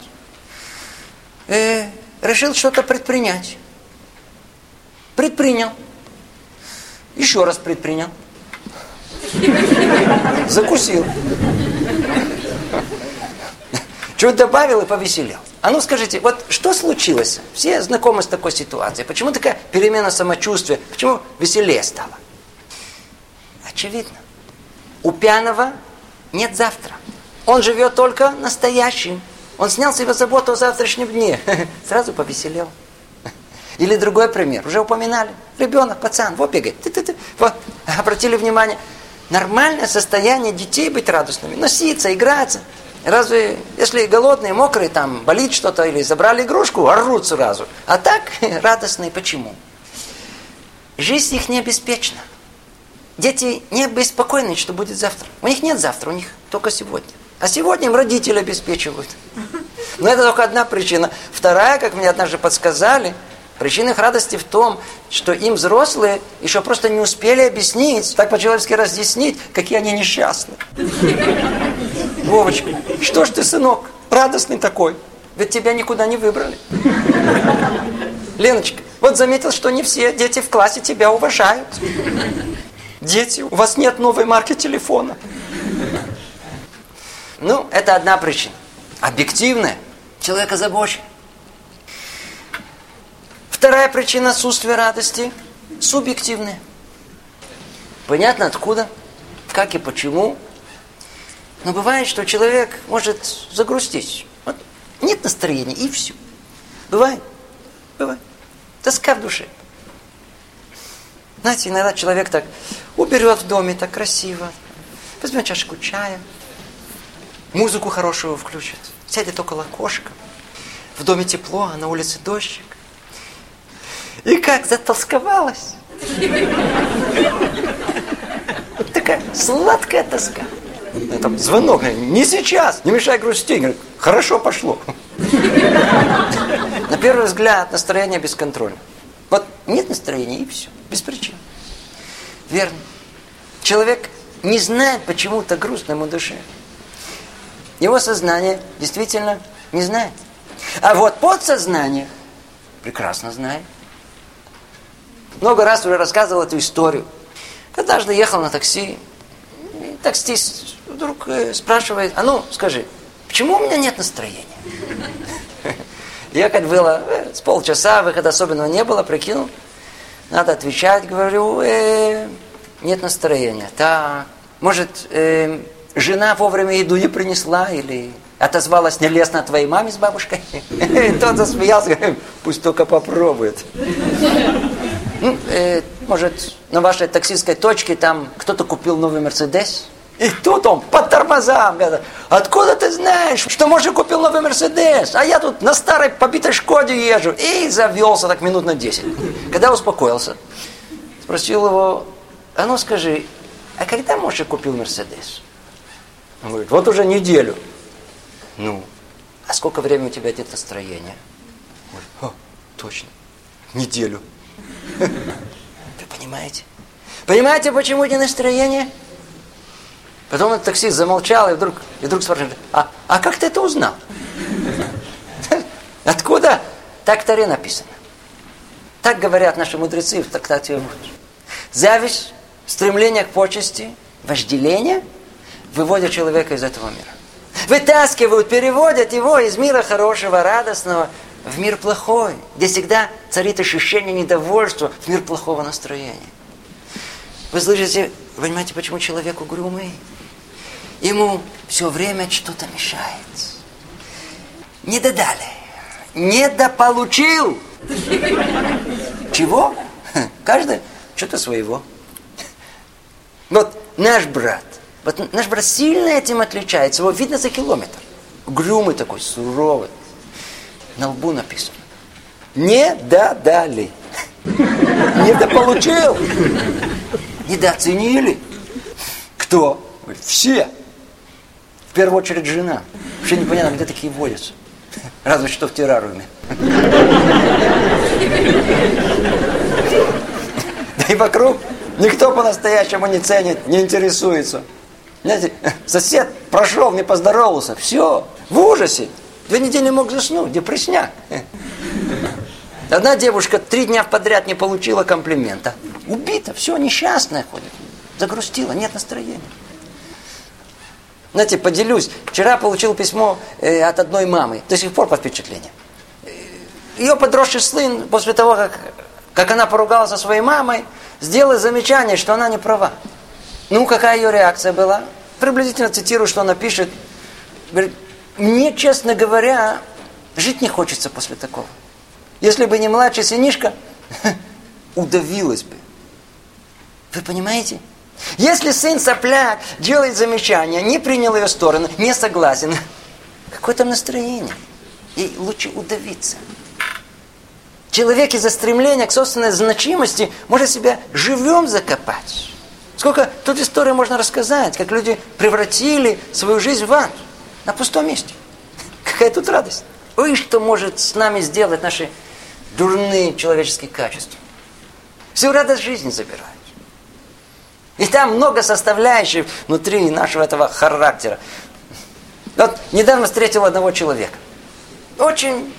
A: Э, решил что-то предпринять. Предпринял. Еще раз предпринял. Закусил. Чуть добавил и повеселел. А ну скажите, вот что случилось? Все знакомы с такой ситуацией. Почему такая перемена самочувствия? Почему веселее стало? Очевидно. У пьяного нет завтра. Он живет только настоящим. Он снял себе заботу о завтрашнем дне. Сразу повеселел. Или другой пример, уже упоминали. Ребенок, пацан, вот бегает. Ты -ты -ты. Вот, обратили внимание. Нормальное состояние детей быть радостными. Носиться, играться. Разве, если голодные, мокрые, там, болит что-то, или забрали игрушку, орут сразу. А так, радостные, почему? Жизнь их не обеспечена. Дети не беспокойны, что будет завтра. У них нет завтра, у них только сегодня. А сегодня им родители обеспечивают. Но это только одна причина. Вторая, как мне однажды подсказали, Причина их радости в том, что им взрослые еще просто не успели объяснить, так по-человечески разъяснить, какие они несчастны. Вовочка, что ж ты, сынок, радостный такой? Ведь тебя никуда не выбрали. Леночка, вот заметил, что не все дети в классе тебя уважают. Дети, у вас нет новой марки телефона. Ну, это одна причина. Объективная. Человек озабочен. Вторая причина отсутствия радости – субъективная. Понятно откуда, как и почему. Но бывает, что человек может загрустить. Вот нет настроения, и все. Бывает. Бывает. Тоска в душе. Знаете, иногда человек так уберет в доме так красиво, возьмет чашку чая, музыку хорошую включит, сядет около окошка, в доме тепло, а на улице дождик. И как затолсковалась. Такая сладкая тоска. Там звонок, не сейчас, не мешай грусти. Говорит, хорошо пошло. На первый взгляд настроение бесконтрольно. Вот нет настроения и все, без причин. Верно. Человек не знает почему-то грустно ему душе. Его сознание действительно не знает. А вот подсознание прекрасно знает. Много раз уже рассказывал эту историю. Однажды ехал на такси, и таксист вдруг э, спрашивает, а ну, скажи, почему у меня нет настроения? Ехать было э, с полчаса, выхода особенного не было, прикинул. Надо отвечать, говорю, э, нет настроения. Так, может, э, жена вовремя еду не принесла или отозвалась нелестно твоей маме с бабушкой? Тот засмеялся, говорит, пусть только попробует. Ну, э, может, на вашей таксистской точке там кто-то купил новый Мерседес? И тут он по тормозам. Говорит, Откуда ты знаешь, что может купил новый Мерседес? А я тут на старой побитой Шкоде езжу. И завелся так минут на 10. Когда успокоился, спросил его, а ну скажи, а когда Моше купил Мерседес? Он говорит, вот уже неделю. Ну, а сколько времени у тебя нет настроения? Говорит, о, точно, неделю. Вы понимаете? Понимаете, почему не настроение? Потом этот таксист замолчал и вдруг, и вдруг спрашивает, а, а как ты это узнал? Откуда? Так Таре написано. Так говорят наши мудрецы в трактате Зависть, стремление к почести, вожделение выводят человека из этого мира. Вытаскивают, переводят его из мира хорошего, радостного в мир плохой, где всегда царит ощущение недовольства, в мир плохого настроения. Вы слышите, понимаете, почему человек угрюмый? Ему все время что-то мешает. Не додали. Недополучил. Чего? Каждый что-то своего. Вот наш брат, вот наш брат сильно этим отличается. Его видно за километр. Грюмый такой, суровый. На лбу написано. Не додали. Недополучил. Недооценили. Кто? Все. Первую очередь жена. Вообще непонятно, где такие водятся. Разве что в террариуме. Да и вокруг никто по-настоящему не ценит, не интересуется. Знаете, сосед прошел, не поздоровался. Все, в ужасе. Две недели мог заснуть, депрессняк. Одна девушка три дня подряд не получила комплимента. Убита, все, несчастная ходит. Загрустила, нет настроения. Знаете, поделюсь. Вчера получил письмо э, от одной мамы. До сих пор под впечатлением. Ее подросший сын, после того, как, как она поругалась со своей мамой, сделал замечание, что она не права. Ну, какая ее реакция была? Приблизительно цитирую, что она пишет. Говорит, мне, честно говоря, жить не хочется после такого. Если бы не младший сынишка, удавилась бы. Вы понимаете? Если сын сопляк делает замечание, не принял ее сторону, не согласен, какое там настроение? И лучше удавиться. Человек из-за стремления к собственной значимости может себя живем закопать. Сколько тут истории можно рассказать, как люди превратили свою жизнь в ад на пустом месте. Какая тут радость. Ой, что может с нами сделать наши дурные человеческие качества. Всю радость жизни забирают. И там много составляющих внутри нашего этого характера. Вот недавно встретил одного человека. Очень,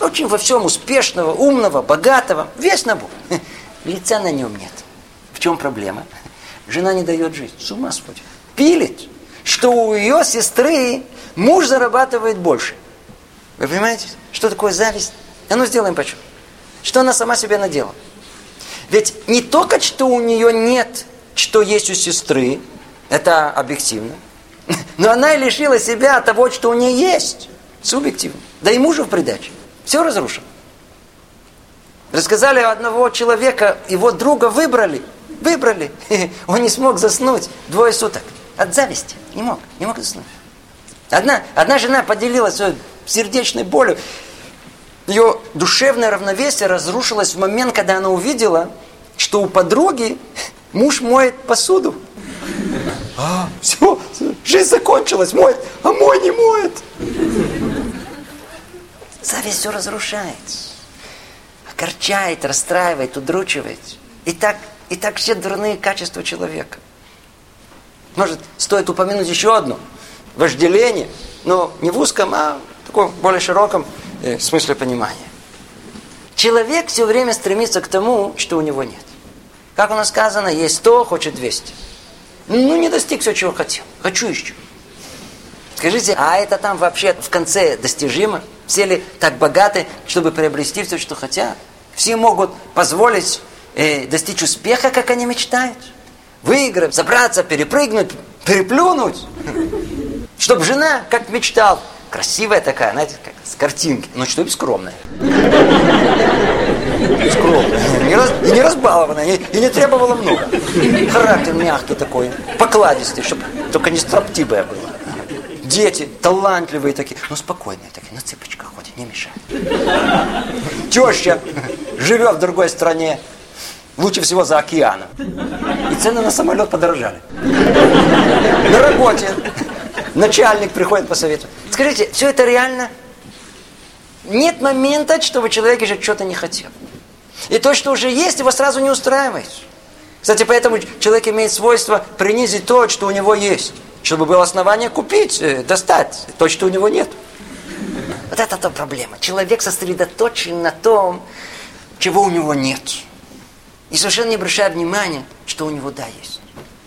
A: очень во всем успешного, умного, богатого. Весь набор. Лица на нем нет. В чем проблема? Жена не дает жить. С ума сходит. Пилит, что у ее сестры муж зарабатывает больше. Вы понимаете, что такое зависть? А ну сделаем почему. Что она сама себе надела. Ведь не только, что у нее нет, что есть у сестры, это объективно, но она лишила себя того, что у нее есть, субъективно. Да и мужа в придаче. Все разрушено. Рассказали одного человека, его друга выбрали. Выбрали. Он не смог заснуть двое суток. От зависти. Не мог. Не мог заснуть. Одна, одна жена поделилась своей сердечной болью. Ее душевное равновесие разрушилось в момент, когда она увидела, что у подруги муж моет посуду. А, все, жизнь закончилась, моет, а мой не моет. Зависть все разрушает. Огорчает, расстраивает, удручивает. И так, и так все дурные качества человека. Может, стоит упомянуть еще одно. Вожделение. Но не в узком, а в таком более широком э, смысле понимания. Человек все время стремится к тому, что у него нет. Как у нас сказано, есть 100, хочет 200. Ну, не достиг все, чего хотел. Хочу еще. Скажите, а это там вообще в конце достижимо? Все ли так богаты, чтобы приобрести все, что хотят? Все могут позволить э, достичь успеха, как они мечтают? Выиграть, забраться, перепрыгнуть, переплюнуть. Чтобы жена, как мечтал, красивая такая, знаете, как с картинки, но что скромная. Скромная. Не раз, и не разбалованная, и, и не требовала много. Характер мягкий такой, покладистый, чтобы только не строптивая была. Дети талантливые такие, но спокойные такие, на цыпочках ходят, не мешают. Теща живет в другой стране, лучше всего за океаном. И цены на самолет подорожали. На работе начальник приходит по совету. Скажите, все это реально? Нет момента, чтобы человек еще что-то не хотел. И то, что уже есть, его сразу не устраивает. Кстати, поэтому человек имеет свойство принизить то, что у него есть чтобы было основание купить, э, достать то, что у него нет. Вот это то проблема. Человек сосредоточен на том, чего у него нет. И совершенно не обращая внимания, что у него да есть.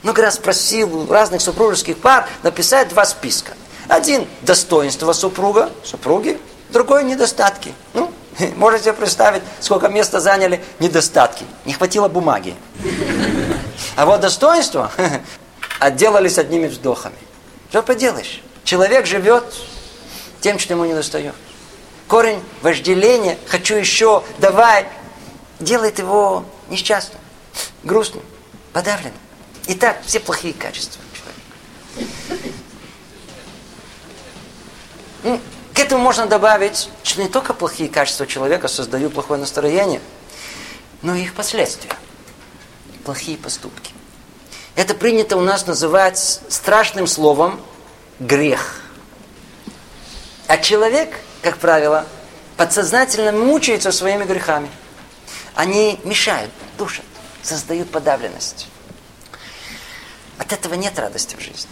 A: Много раз просил разных супружеских пар написать два списка. Один – достоинство супруга, супруги, другой – недостатки. Ну, можете представить, сколько места заняли недостатки. Не хватило бумаги. А вот достоинство отделались одними вздохами. Что поделаешь? Человек живет тем, что ему не достает. Корень вожделения, хочу еще, давай, делает его несчастным, грустным, подавленным. Итак, все плохие качества человека. Этому можно добавить, что не только плохие качества человека создают плохое настроение, но и их последствия. Плохие поступки. Это принято у нас называть страшным словом грех. А человек, как правило, подсознательно мучается своими грехами. Они мешают, душат, создают подавленность. От этого нет радости в жизни.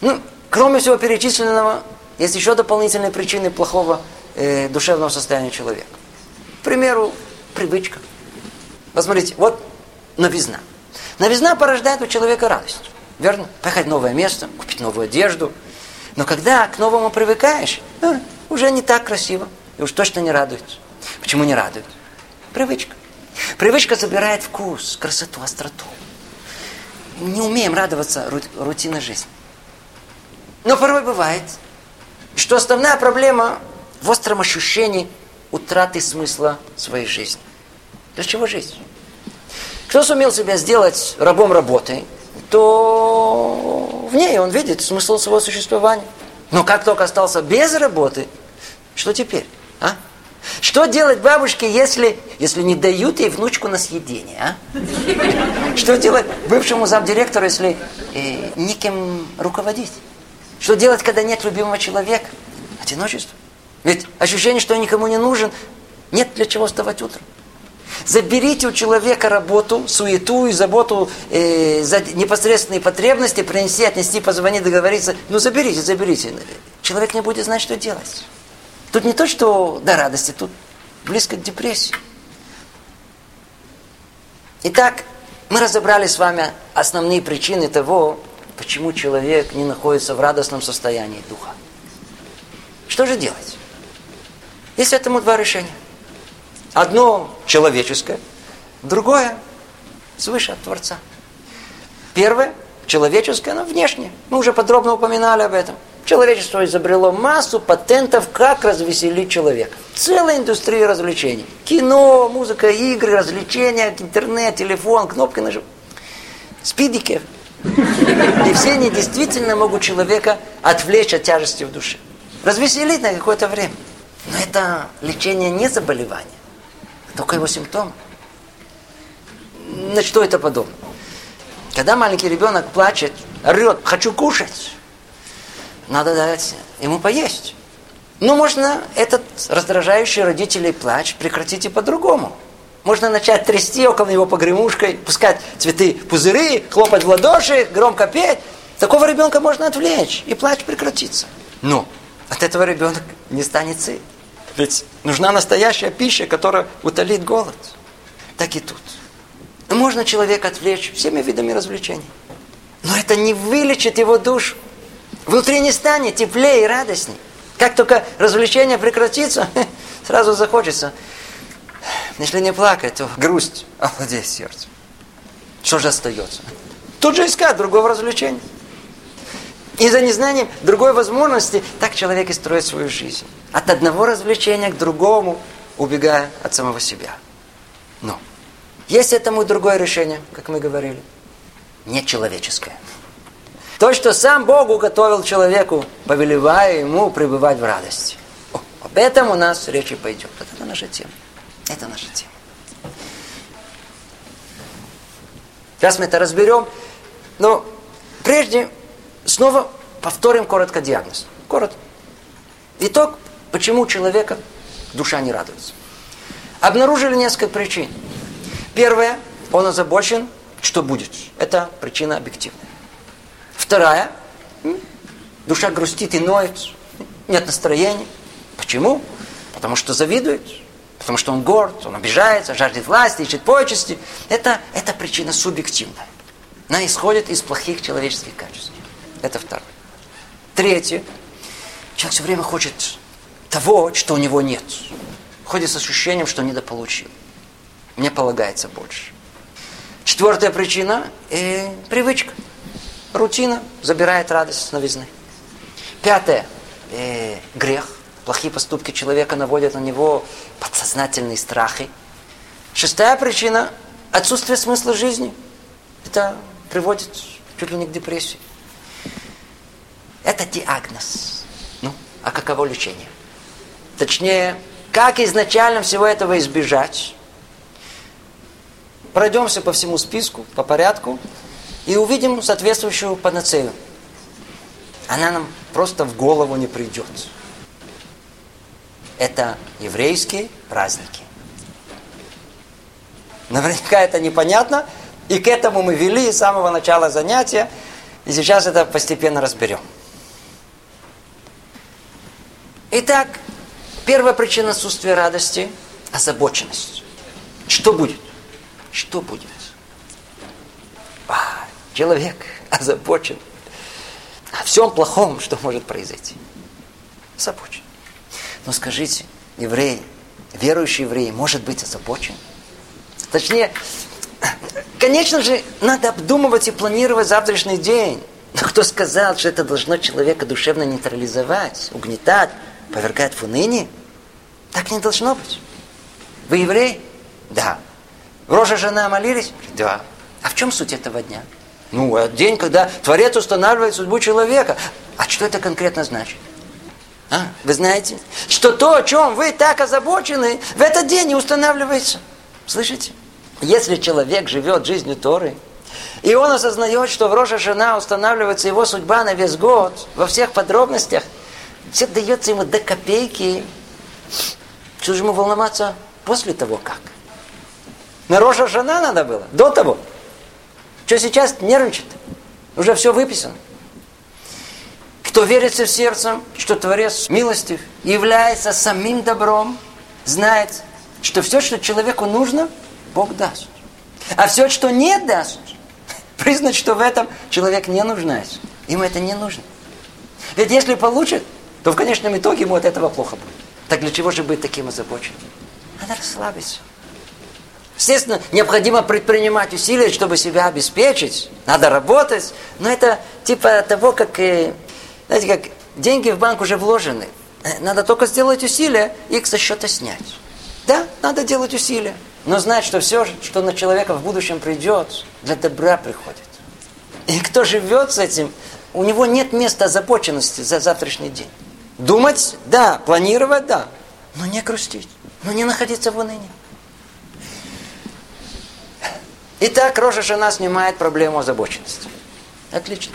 A: Ну, кроме всего перечисленного, есть еще дополнительные причины плохого э, душевного состояния человека. К примеру, привычка. Посмотрите, вот новизна. Новизна порождает у человека радость. Верно? Поехать в новое место, купить новую одежду. Но когда к новому привыкаешь, э, уже не так красиво. И уж точно не радует. Почему не радует? Привычка. Привычка забирает вкус, красоту, остроту. Не умеем радоваться рутиной жизни. Но порой бывает, что основная проблема в остром ощущении утраты смысла своей жизни. Для чего жить? Кто сумел себя сделать рабом работы, то в ней он видит смысл своего существования. Но как только остался без работы, что теперь? А? Что делать бабушке, если, если не дают ей внучку на съедение? А? Что делать бывшему замдиректору, если э, неким руководить? Что делать, когда нет любимого человека? Одиночество. Ведь ощущение, что я никому не нужен, нет для чего вставать утром. Заберите у человека работу, суету и заботу э, за непосредственные потребности, принести, отнести, позвонить, договориться. Ну, заберите, заберите. Человек не будет знать, что делать. Тут не то, что до радости, тут близко к депрессии. Итак, мы разобрали с вами основные причины того, почему человек не находится в радостном состоянии духа. Что же делать? Есть этому два решения. Одно человеческое, другое свыше от Творца. Первое человеческое, оно внешнее. Мы уже подробно упоминали об этом. Человечество изобрело массу патентов, как развеселить человека. Целая индустрия развлечений. Кино, музыка, игры, развлечения, интернет, телефон, кнопки нажим. Спидики. И все они действительно могут человека отвлечь от тяжести в душе. Развеселить на какое-то время. Но это лечение не заболевания только его симптом. На что это подобно? Когда маленький ребенок плачет, орет, хочу кушать, надо дать ему поесть. Но можно этот раздражающий родителей плач прекратить и по-другому. Можно начать трясти около него погремушкой, пускать цветы пузыри, хлопать в ладоши, громко петь. Такого ребенка можно отвлечь, и плач прекратится. Но от этого ребенок не станет сыт. Ведь нужна настоящая пища, которая утолит голод. Так и тут. Можно человека отвлечь всеми видами развлечений. Но это не вылечит его душу. Внутри не станет теплее и радостней. Как только развлечение прекратится, сразу захочется. Если не плакать, то грусть овладеет сердцем. Что же остается? Тут же искать другого развлечения. И за незнанием другой возможности так человек и строит свою жизнь. От одного развлечения к другому, убегая от самого себя. Но есть этому другое решение, как мы говорили. Не человеческое. То, что сам Бог уготовил человеку, повелевая ему пребывать в радости. О, об этом у нас речь и пойдет. Вот это наша тема. Это наша тема. Сейчас мы это разберем. Но прежде Снова повторим коротко диагноз. Коротко. Итог, почему у человека душа не радуется. Обнаружили несколько причин. Первое, он озабочен, что будет. Это причина объективная. Вторая, душа грустит и ноет, нет настроения. Почему? Потому что завидует, потому что он горд, он обижается, жаждет власти, ищет почести. Это, это причина субъективная. Она исходит из плохих человеческих качеств. Это второе. Третье. Человек все время хочет того, что у него нет. Ходит с ощущением, что недополучил. Мне полагается больше. Четвертая причина э, – привычка. Рутина забирает радость с новизны. Пятое э, – грех. Плохие поступки человека наводят на него подсознательные страхи. Шестая причина – отсутствие смысла жизни. Это приводит чуть ли не к депрессии. Это диагноз. Ну, а каково лечение? Точнее, как изначально всего этого избежать? Пройдемся по всему списку, по порядку, и увидим соответствующую панацею. Она нам просто в голову не придет. Это еврейские праздники. Наверняка это непонятно, и к этому мы вели с самого начала занятия, и сейчас это постепенно разберем. Итак, первая причина отсутствия радости – озабоченность. Что будет? Что будет? А, человек озабочен о всем плохом, что может произойти. Озабочен. Но скажите, еврей, верующий еврей может быть озабочен? Точнее, конечно же, надо обдумывать и планировать завтрашний день. Но кто сказал, что это должно человека душевно нейтрализовать, угнетать? повергает в уныние? Так не должно быть. Вы еврей? Да. В Рожа жена молились? Да. А в чем суть этого дня? Ну, это день, когда Творец устанавливает судьбу человека. А что это конкретно значит? А? Вы знаете, что то, о чем вы так озабочены, в этот день не устанавливается. Слышите? Если человек живет жизнью Торы, и он осознает, что в Рожа жена устанавливается его судьба на весь год, во всех подробностях – все дается ему до копейки. Что же ему волноваться после того как? На Роша Жана надо было, до того. Что сейчас нервничает? Уже все выписано. Кто верится в сердце, что Творец милостив, является самим добром, знает, что все, что человеку нужно, Бог даст. А все, что не даст, признать, что в этом человек не нуждается. Ему это не нужно. Ведь если получит, то в конечном итоге ему от этого плохо будет. Так для чего же быть таким озабоченным? Надо расслабиться. Естественно, необходимо предпринимать усилия, чтобы себя обеспечить. Надо работать. Но это типа того, как, э, знаете, как деньги в банк уже вложены. Э, надо только сделать усилия, их со счета снять. Да, надо делать усилия. Но знать, что все, что на человека в будущем придет, для добра приходит. И кто живет с этим, у него нет места озабоченности за завтрашний день. Думать, да, планировать, да, но не грустить, но не находиться в унынии. Итак, Роша Шана снимает проблему озабоченности. Отлично.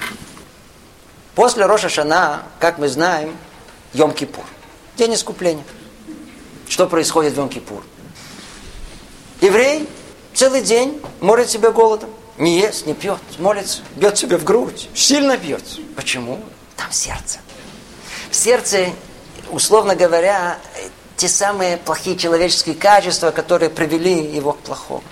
A: После Роша Шана, как мы знаем, Йом-Кипур. День искупления. Что происходит в Йом-Кипур? Еврей целый день морит себя голодом. Не ест, не пьет, молится, бьет себя в грудь. Сильно бьет. Почему? Там сердце. В сердце, условно говоря, те самые плохие человеческие качества, которые привели его к плохому.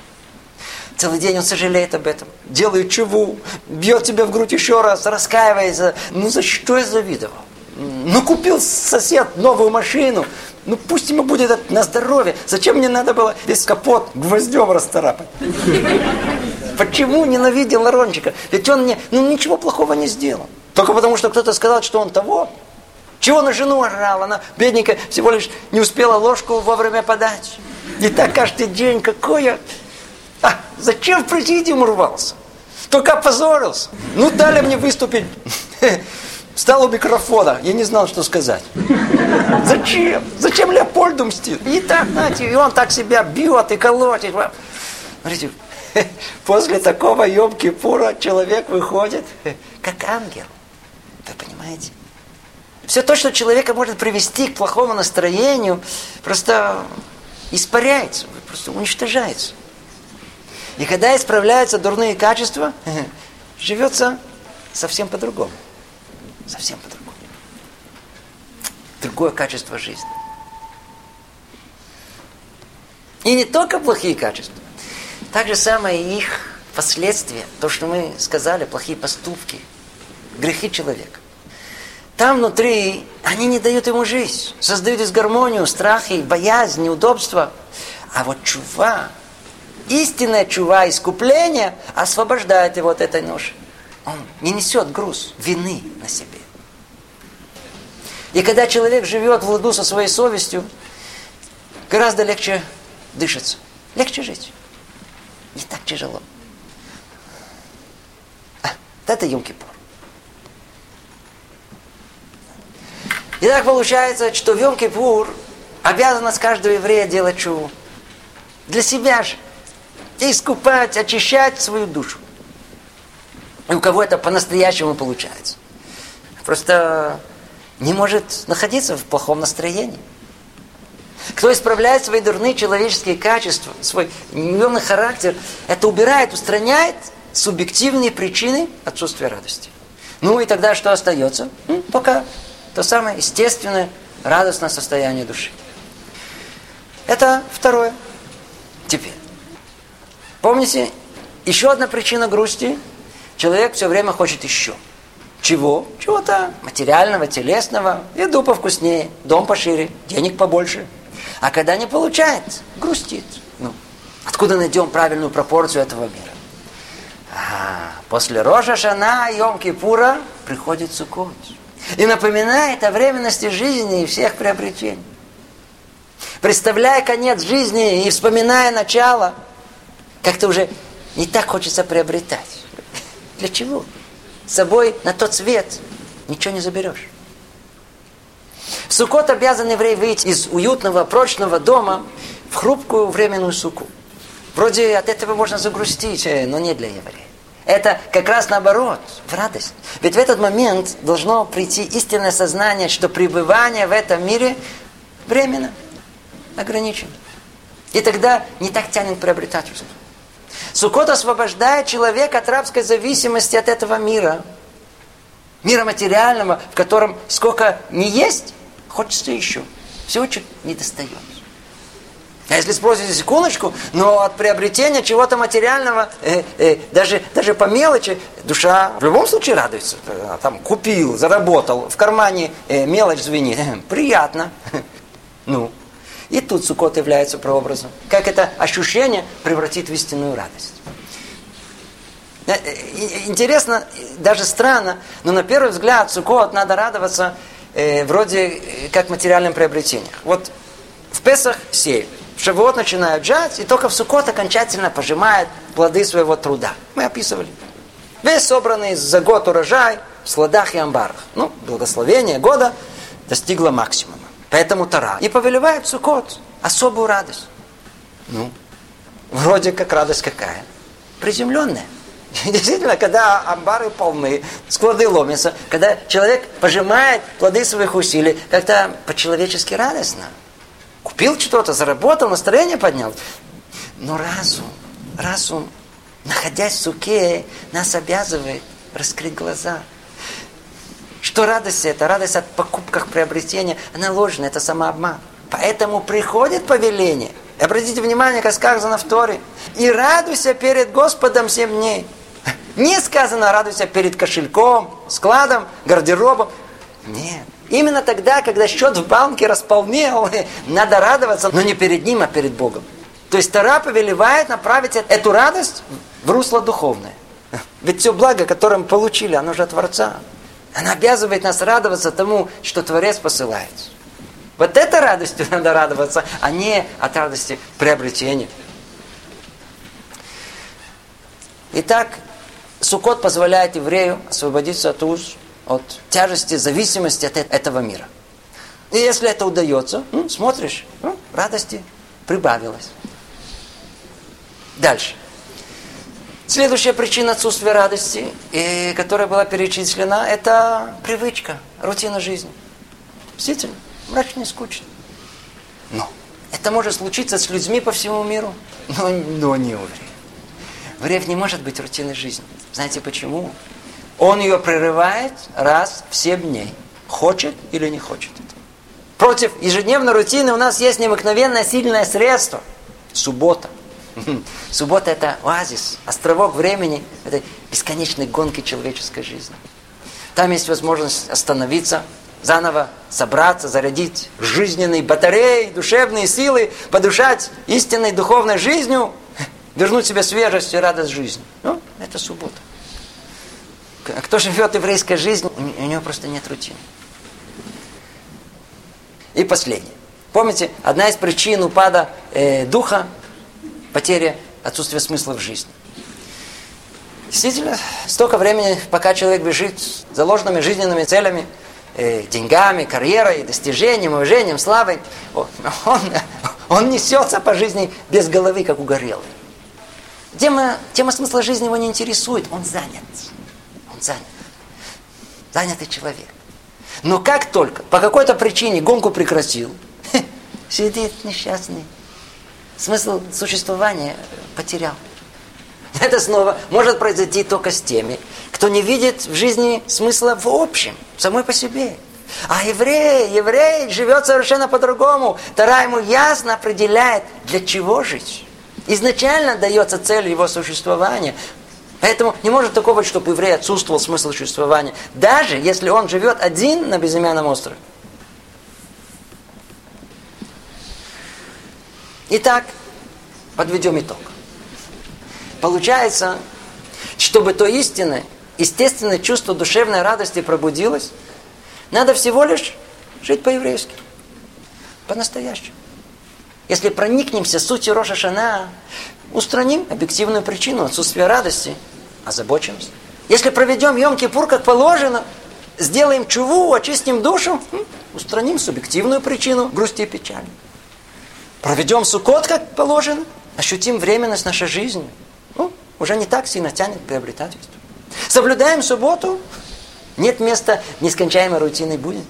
A: Целый день он сожалеет об этом. Делает чего? Бьет тебя в грудь еще раз, раскаивается. Ну за что я завидовал? Ну купил сосед новую машину. Ну пусть ему будет это на здоровье. Зачем мне надо было весь капот гвоздем расторапать? Почему ненавидел Ларончика? Ведь он мне ну, ничего плохого не сделал. Только потому, что кто-то сказал, что он того. Чего на жену орал? Она, бедненькая, всего лишь не успела ложку вовремя подать. И так каждый день, какое... А, зачем в президиум рвался? Только опозорился. Ну, дали мне выступить. Встал у микрофона. Я не знал, что сказать. Зачем? Зачем Леопольду мстит? И так, знаете, и он так себя бьет и колотит. Смотрите, после такого Йом-Кипура человек выходит как ангел. Вы понимаете? Все то, что человека может привести к плохому настроению, просто испаряется, просто уничтожается. И когда исправляются дурные качества, живется совсем по-другому. Совсем по-другому. Другое качество жизни. И не только плохие качества. Так же самое их последствия, то, что мы сказали, плохие поступки, грехи человека. Там внутри они не дают ему жизнь, создают дисгармонию, страхи, боязнь, неудобства. А вот чува, истинная чува, искупление освобождает его от этой ноши. Он не несет груз вины на себе. И когда человек живет в ладу со своей совестью, гораздо легче дышится. Легче жить. Не так тяжело. А, это Йом-Кипур. И так получается, что в Йом-Кипур обязанность каждого еврея делать чуву. Для себя же. Искупать, очищать свою душу. И у кого это по-настоящему получается. Просто не может находиться в плохом настроении. Кто исправляет свои дурные человеческие качества, свой неумный характер, это убирает, устраняет субъективные причины отсутствия радости. Ну и тогда что остается? Пока то самое естественное, радостное состояние души. Это второе. Теперь. Помните, еще одна причина грусти. Человек все время хочет еще. Чего? Чего-то материального, телесного. Еду повкуснее, дом пошире, денег побольше. А когда не получает, грустит. Ну, откуда найдем правильную пропорцию этого мира? А, после Рожа Шана и Йом-Кипура приходит Суккот и напоминает о временности жизни и всех приобретений. Представляя конец жизни и вспоминая начало, как-то уже не так хочется приобретать. Для чего? С собой на тот свет ничего не заберешь. В Суккот обязан еврей выйти из уютного, прочного дома в хрупкую временную суку. Вроде от этого можно загрустить, э, но не для еврея. Это как раз наоборот, в радость. Ведь в этот момент должно прийти истинное сознание, что пребывание в этом мире временно, ограничено. И тогда не так тянет приобретательство. Сукот освобождает человека от рабской зависимости от этого мира. Мира материального, в котором сколько не есть, хочется еще. Все очень не достает. А если спросите секундочку, но от приобретения чего-то материального, э, э, даже, даже по мелочи, душа в любом случае радуется. Там купил, заработал, в кармане э, мелочь звенит. Приятно. Ну, и тут Сукот является прообразом. Как это ощущение превратит в истинную радость. Э, э, интересно, даже странно, но на первый взгляд Сукот надо радоваться э, вроде э, как материальным приобретениям. Вот в Песах сеют, в Шавуот начинают жать, и только в Сукот окончательно пожимают плоды своего труда. Мы описывали. Весь собранный за год урожай в сладах и амбарах. Ну, благословение года достигло максимума. Поэтому Тара и повелевает Сукот особую радость. Ну, вроде как радость какая? Приземленная. Действительно, когда амбары полны, склады ломятся, когда человек пожимает плоды своих усилий, как-то по-человечески радостно. Купил что-то, заработал, настроение поднял. Но разум, разум, находясь в суке, нас обязывает раскрыть глаза – что радость это? Радость от покупках, приобретения, она ложная, это самообман. Поэтому приходит повеление. Обратите внимание, как сказано в Торе. И радуйся перед Господом семь дней. Не сказано радуйся перед кошельком, складом, гардеробом. Нет. Именно тогда, когда счет в банке располнел, надо радоваться, но не перед ним, а перед Богом. То есть Тара повелевает направить эту радость в русло духовное. Ведь все благо, которое мы получили, оно же от Творца. Она обязывает нас радоваться тому, что Творец посылает. Вот этой радостью надо радоваться, а не от радости приобретения. Итак, Сукот позволяет еврею освободиться от уз, от тяжести, зависимости от этого мира. И если это удается, ну, смотришь, ну, радости прибавилось. Дальше. Следующая причина отсутствия радости, и, которая была перечислена, это привычка, рутина жизни. Действительно, мрачно и скучно. Но это может случиться с людьми по всему миру, но, но не у евреев. В евреев не может быть рутины жизни. Знаете почему? Он ее прерывает раз в 7 дней. Хочет или не хочет. Против ежедневной рутины у нас есть необыкновенное сильное средство. Суббота. Суббота – это оазис, островок времени, это бесконечной гонки человеческой жизни. Там есть возможность остановиться, заново собраться, зарядить жизненные батареи, душевные силы, подушать истинной духовной жизнью, вернуть себе свежесть и радость жизни. Ну, это суббота. Кто живет еврейской жизнью, у него просто нет рутины. И последнее. Помните, одна из причин упада э, духа потеря, отсутствие смысла в жизни. Действительно, столько времени, пока человек бежит заложенными жизненными целями, э, деньгами, карьерой, достижением, уважением, славой, он, он несется по жизни без головы, как угорелый. Тема, тема смысла жизни его не интересует, он занят. Он занят. Занятый человек. Но как только по какой-то причине гонку прекратил, сидит несчастный, смысл существования потерял. Это снова может произойти только с теми, кто не видит в жизни смысла в общем, самой по себе. А еврей, еврей живет совершенно по-другому. Тара ему ясно определяет, для чего жить. Изначально дается цель его существования. Поэтому не может такого быть, чтобы еврей отсутствовал смысл существования. Даже если он живет один на безымянном острове. Итак, подведем итог. Получается, чтобы то истинное, естественное чувство душевной радости пробудилось, надо всего лишь жить по-еврейски. По-настоящему. Если проникнемся сутью Роша Шана, устраним объективную причину отсутствия радости, озабочимся. Если проведем Йом-Кипур как положено, сделаем чуву, очистим душу, устраним субъективную причину грусти и печали. Проведем сукот, как положено, ощутим временность нашей жизни. Ну, уже не так сильно тянет приобретательство. Соблюдаем субботу, нет места нескончаемой рутины будет.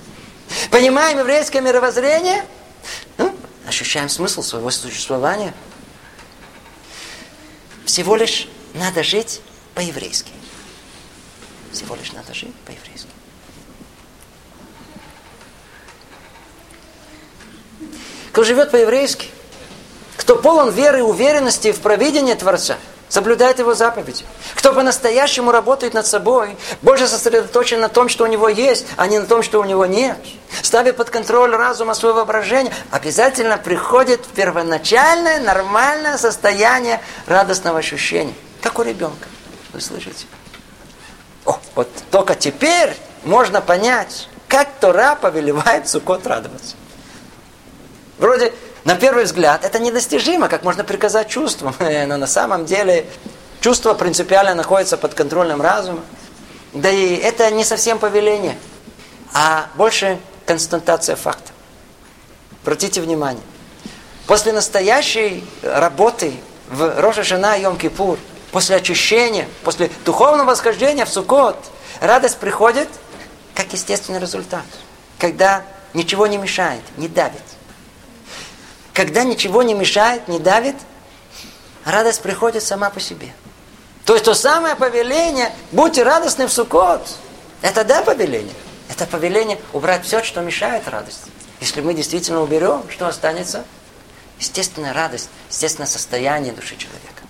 A: Понимаем еврейское мировоззрение, ну, ощущаем смысл своего существования. Всего лишь надо жить по-еврейски. Всего лишь надо жить по-еврейски. Кто живет по-еврейски, кто полон веры и уверенности в провидение Творца, соблюдает его заповеди. Кто по-настоящему работает над собой, больше сосредоточен на том, что у него есть, а не на том, что у него нет. Ставит под контроль разума свое воображение, обязательно приходит в первоначальное, нормальное состояние радостного ощущения. Как у ребенка. Вы слышите? О, вот только теперь можно понять, как Тора повелевает Сукот радоваться. Вроде на первый взгляд это недостижимо, как можно приказать чувствам. Но на самом деле чувство принципиально находится под контролем разума. Да и это не совсем повеление, а больше констатация факта. Обратите внимание. После настоящей работы в Роша Шана и Йом-Кипур, после очищения, после духовного восхождения в Суккот, радость приходит как естественный результат. Когда ничего не мешает, не давит когда ничего не мешает, не давит, радость приходит сама по себе. То есть то самое повеление, будьте радостны в Суккот. Это да повеление. Это повеление убрать все, что мешает радости. Если мы действительно уберем, что останется? Естественная радость, естественное состояние души человека.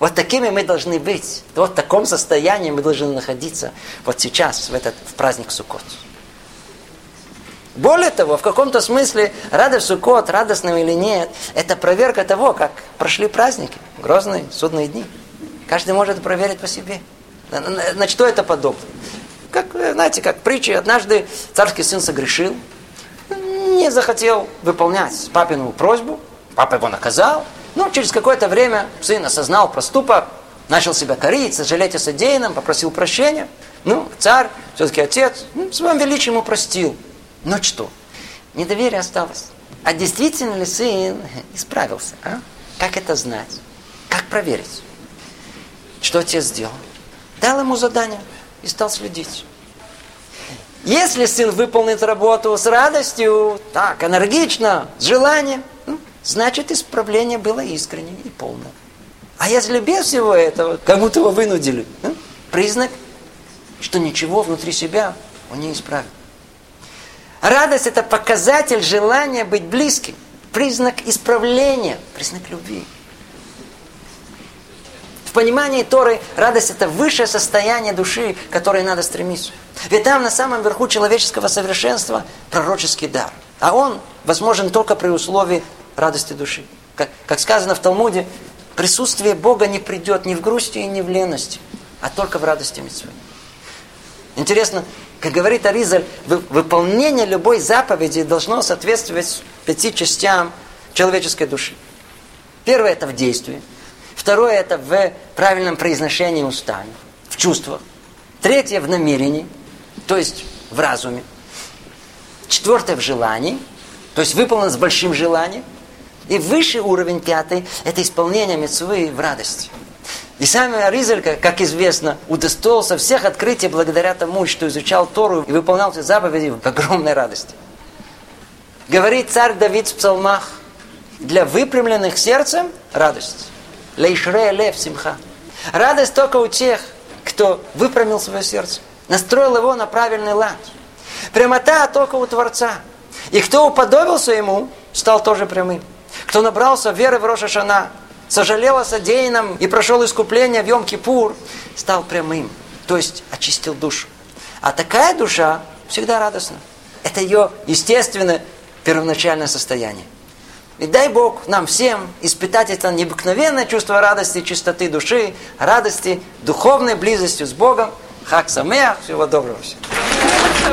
A: Вот такими мы должны быть. Вот в таком состоянии мы должны находиться вот сейчас, в этот в праздник Суккот. Более того, в каком-то смысле радость Суккот, радостным или нет, это проверка того, как прошли праздники, грозные судные дни. Каждый может проверить по себе. На что это подобно? Как, знаете, как притчи, однажды царский сын согрешил, не захотел выполнять папину просьбу, папа его наказал, но через какое-то время сын осознал проступок, начал себя корить, сожалеть о содеянном, попросил прощения. Ну, царь, все-таки отец, ну, своим величием ему простил. Но что? Недоверие осталось. А действительно ли сын исправился? А? Как это знать? Как проверить? Что отец сделал? Дал ему задание и стал следить. Если сын выполнит работу с радостью, так, энергично, с желанием, ну, значит, исправление было искренним и полным. А если без всего этого, как будто его вынудили, ну, признак, что ничего внутри себя он не исправил. Радость – это показатель желания быть близким, признак исправления, признак любви. В понимании Торы радость – это высшее состояние души, к которой надо стремиться. Ведь там на самом верху человеческого совершенства пророческий дар. А он возможен только при условии радости души. Как, как сказано в Талмуде, присутствие Бога не придет ни в грусти, ни в лености, а только в радости митцвы. Интересно, как говорит Аризаль, выполнение любой заповеди должно соответствовать пяти частям человеческой души. Первое – это в действии. Второе – это в правильном произношении устами, в чувствах. Третье – в намерении, то есть в разуме. Четвертое – в желании, то есть выполнено с большим желанием. И высший уровень, пятый – это исполнение мецвы в радости. И сам Аризаль, как известно, удостоился всех открытий благодаря тому, что изучал Тору и выполнял все заповеди в огромной радости. Говорит царь Давид в псалмах, для выпрямленных сердцем радость. Лейшре лев симха. Радость только у тех, кто выпрямил свое сердце, настроил его на правильный лад. Прямота только у Творца. И кто уподобился ему, стал тоже прямым. Кто набрался веры в Роша Шана, сожалел о содеянном и прошел искупление в Йом-Кипур, стал прямым, то есть очистил душу. А такая душа всегда радостна. Это ее естественное первоначальное состояние. И дай Бог нам всем испытать это необыкновенное чувство радости, чистоты души, радости, духовной близости с Богом. Хак Самеах, всего доброго всем.